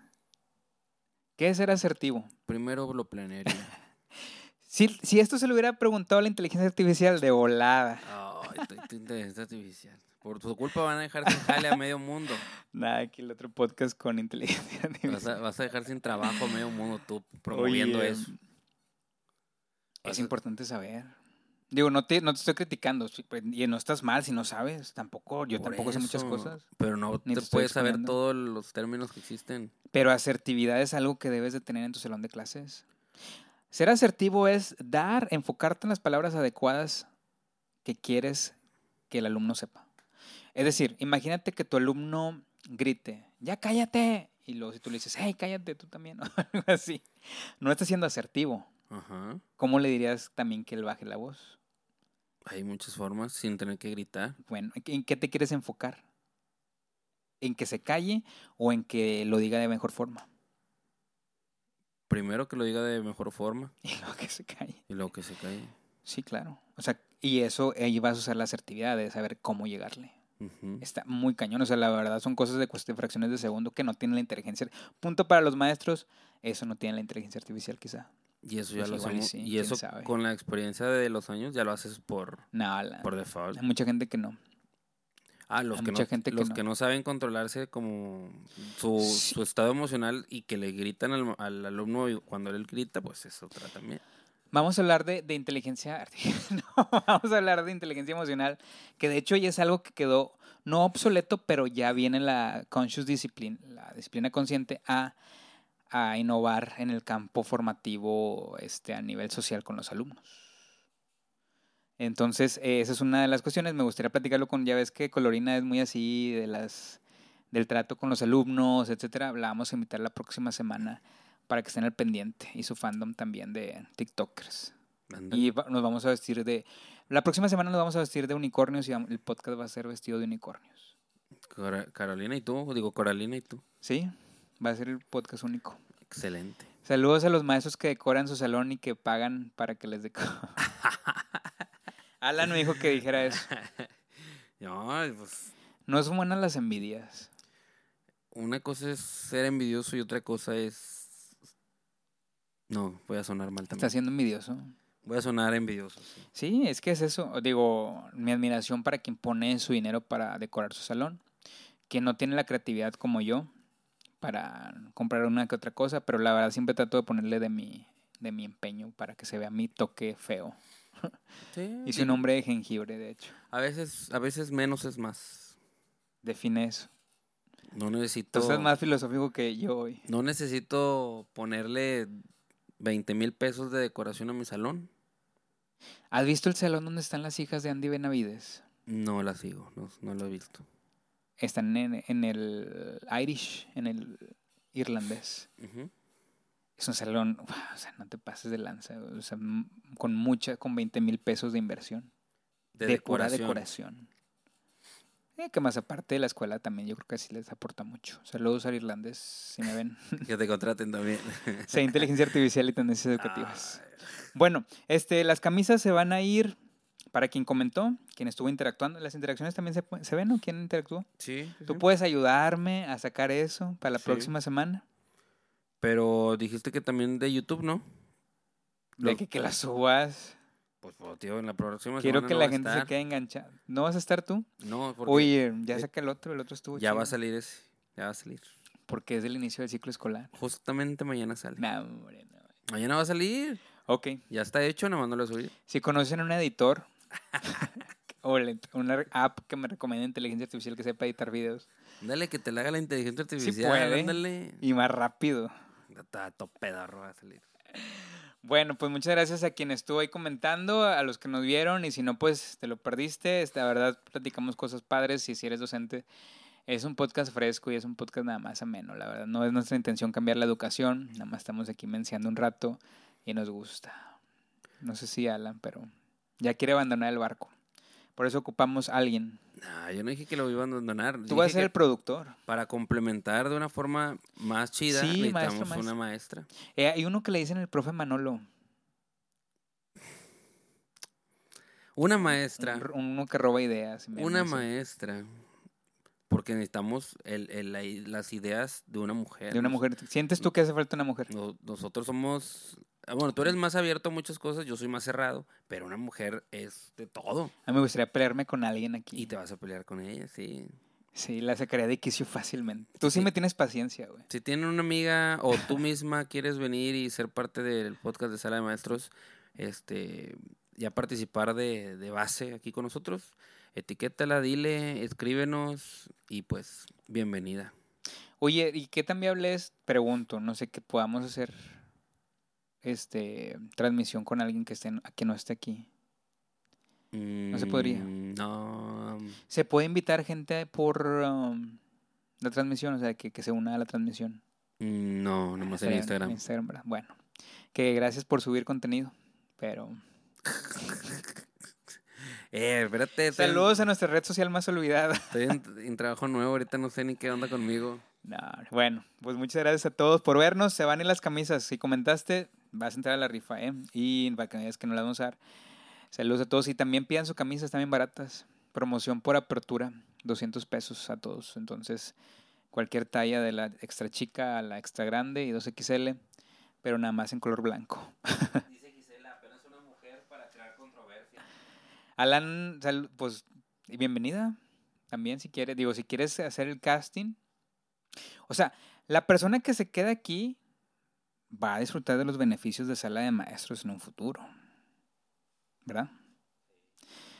¿Qué es ser asertivo? Primero lo planearía. Si, si esto se lo hubiera preguntado a la inteligencia artificial de volada. Tu inteligencia artificial. Por tu culpa van a dejar sin jale a medio mundo. Nada, aquí el otro podcast con inteligencia Vas a, vas a dejar sin trabajo a medio mundo tú promoviendo Oye, eso. Es a- importante saber. Digo, no te, no te estoy criticando. pues, Y no estás mal si no sabes. Tampoco, yo Por tampoco sé muchas cosas. Pero no Ni te te puedes saber todos los términos que existen. Pero asertividad es algo que debes de tener en tu salón de clases. Ser asertivo es dar, enfocarte en las palabras adecuadas que quieres que el alumno sepa. Es decir, imagínate que tu alumno grite, ya cállate. Y luego si tú le dices, hey, cállate tú también, o algo así. No estás siendo asertivo. Ajá. ¿Cómo le dirías también que él baje la voz? Hay muchas formas sin tener que gritar. Bueno, ¿en qué- ¿en qué te quieres enfocar? ¿En que se calle o en que lo diga de mejor forma? Primero que lo diga de mejor forma Y luego que se calle. y luego que se calle. Sí, claro. O sea, y eso ahí vas a usar la asertividad de saber cómo llegarle. Está muy cañón. O sea, la verdad son cosas de cuestión de fracciones de segundo que no tienen la inteligencia. Punto para los maestros, eso no tiene la inteligencia artificial quizá. Y eso ya Pues lo hacemos. sí, y eso sabe. con la experiencia de los años ya lo haces por, No, la- por default. hay mucha gente que no. Ah, los, que no, gente que los no. que no saben controlarse como su, Sí. su estado emocional y que le gritan al, al alumno y cuando él grita, pues eso trata también. Vamos a hablar de, de inteligencia artificial. No, vamos a hablar de inteligencia emocional, que de hecho ya es algo que quedó no obsoleto, pero ya viene la conscious discipline, la disciplina consciente, a, a innovar en el campo formativo este, a nivel social con los alumnos. Entonces, eh, esa es una de las cuestiones. Me gustaría platicarlo con, ya ves que Colorina es muy así de las del trato con los alumnos, etcétera. La vamos a invitar la próxima semana para que estén al pendiente y su fandom también de TikTokers. Anda. Y nos vamos a vestir de. La próxima semana nos vamos a vestir de unicornios y el podcast va a ser vestido de unicornios. Carolina y tú, digo Coralina y tú. ¿Sí? Va a ser el podcast único. Excelente. Saludos a los maestros que decoran su salón y que pagan para que les decoren. Alan me dijo que dijera eso. No, pues No son buenas las envidias. una cosa es ser envidioso y otra cosa es... No, voy a sonar mal Está también. siendo envidioso. Voy a sonar envidioso. sí. Sí, es que es eso. Digo, mi admiración para quien pone su dinero para decorar su salón. Quien no tiene la creatividad como yo para comprar una que otra cosa, pero la verdad siempre trato de ponerle de mi, de mi empeño para que se vea mi toque feo. Sí, Hice un nombre de jengibre, de hecho. A veces, a veces menos es más. Define eso. No necesito... Tú estás más filosófico que yo hoy. No necesito ponerle 20 mil pesos de decoración a mi salón. ¿Has visto el salón donde están las hijas de Andy Benavides? No la sigo, no, no lo he visto. Están en, en el Irish, en el irlandés. Es un salón, o sea, no te pases de lanza, o sea, con mucha, con 20 mil pesos de inversión. De, De, pura decoración. Eh, que más aparte de la escuela también yo creo que sí les aporta mucho. Saludos al irlandés, si me ven. Que te contraten también. Sea inteligencia artificial y tendencias educativas. Bueno, este, las camisas se van a ir para quien comentó, quien estuvo interactuando. Las interacciones también se, se ven, ¿no? ¿Quién interactuó? Sí. sí, ¿Tú sí. puedes ayudarme a sacar eso para la Sí. próxima semana? Pero dijiste que también de YouTube, ¿no? De Lo- que, que las subas. Pues, pues, tío, en la próxima Quiero semana que no la gente se quede enganchada. ¿No vas a estar tú? No, porque Oye, ya eh, saca el otro, el otro estuvo ya va a salir ese. Ya va a salir. Porque es el inicio del ciclo escolar. Justamente mañana sale. No, hombre, no. Mañana va a salir. Ok, Ya está hecho, nada más no lo si conocen un editor o una app que me recomienda inteligencia artificial que sepa editar videos Dale que te la haga la inteligencia artificial. puede. Ándale. y más rápido. Está todo va a salir. Bueno, pues muchas gracias a quien estuvo ahí comentando, a los que nos vieron y si no, pues te lo perdiste. La verdad, platicamos cosas padres y si eres docente, es un podcast fresco y es un podcast nada más ameno. La verdad, no es nuestra intención cambiar la educación, nada más estamos aquí menciando un rato y nos gusta. No sé si Alan, pero ya quiere abandonar el barco. Por eso ocupamos a alguien. No, yo no dije que lo iba a abandonar. Tú vas a ser el productor. Para complementar de una forma más chida, Sí, necesitamos maestro, una maestra. Eh, hay uno que le dicen el profe Manolo. Una maestra. Un- Uno que roba ideas. Una maestra. Porque necesitamos el, el- la i- las ideas de una mujer. De una mujer. ¿Sientes tú que hace falta una mujer? no- nosotros somos. Ah, Bueno, tú eres más abierto a muchas cosas, yo soy más cerrado, pero una mujer es de todo. A mí me gustaría pelearme con alguien aquí. Y te vas a pelear con ella, sí. Sí, la sacaría de quicio fácilmente. Tú sí, Sí. me tienes paciencia, güey. Si tienen una amiga o tú misma quieres venir y ser parte del podcast de Sala de Maestros, este, ya participar de, de base aquí con nosotros, etiquétala, dile, escríbenos y pues bienvenida. Oye, ¿y qué tan viable es? Pregunto, no sé, que podamos hacer este transmisión con alguien que esté en- que no esté aquí. se podría. Mm, No. ¿Se puede invitar gente por um, la transmisión? O sea, que, que se una a la transmisión. mm, No, nomás en Instagram. Instagram, ¿verdad? Bueno, que gracias por subir contenido, pero... Eh, espérate. en- Saludos a nuestra red social más olvidada. Estoy en, en trabajo nuevo, ahorita no sé ni qué onda conmigo. No, bueno, pues muchas gracias a todos por vernos. Se van ir las camisas. Si comentaste, vas a entrar a la rifa, ¿eh? Y para que veas que no las vamos a usar. Saludos a todos. Y también pidan sus camisas, bien baratas. Promoción por apertura, 200 pesos a todos. Entonces, cualquier talla de la extra chica a la extra grande y 2XL, pero nada más en color blanco. Dice Gisela, apenas una mujer para crear controversia. Alan, pues, bienvenida también si quieres. Digo, si quieres hacer el casting. O sea, la persona que se queda aquí va a disfrutar de los beneficios de sala de maestros en un futuro. ¿Verdad?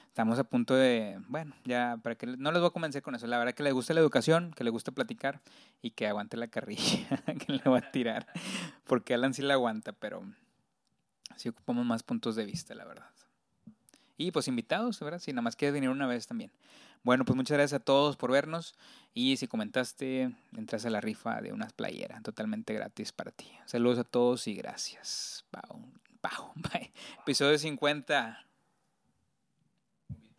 Estamos a punto de, bueno, ya, para que no les voy a convencer con eso. La verdad que le gusta la educación, que le gusta platicar y que aguante la carrilla que le va a tirar. Porque Alan sí la aguanta, pero sí ocupamos más puntos de vista, la verdad. Y pues invitados, ¿verdad? Si nada más quieres venir una vez también. Bueno, pues muchas gracias a todos por vernos. Y si comentaste, entras a la rifa de unas playeras totalmente gratis para ti. Saludos a todos y gracias. Pau, pau, bye. Episodio 50.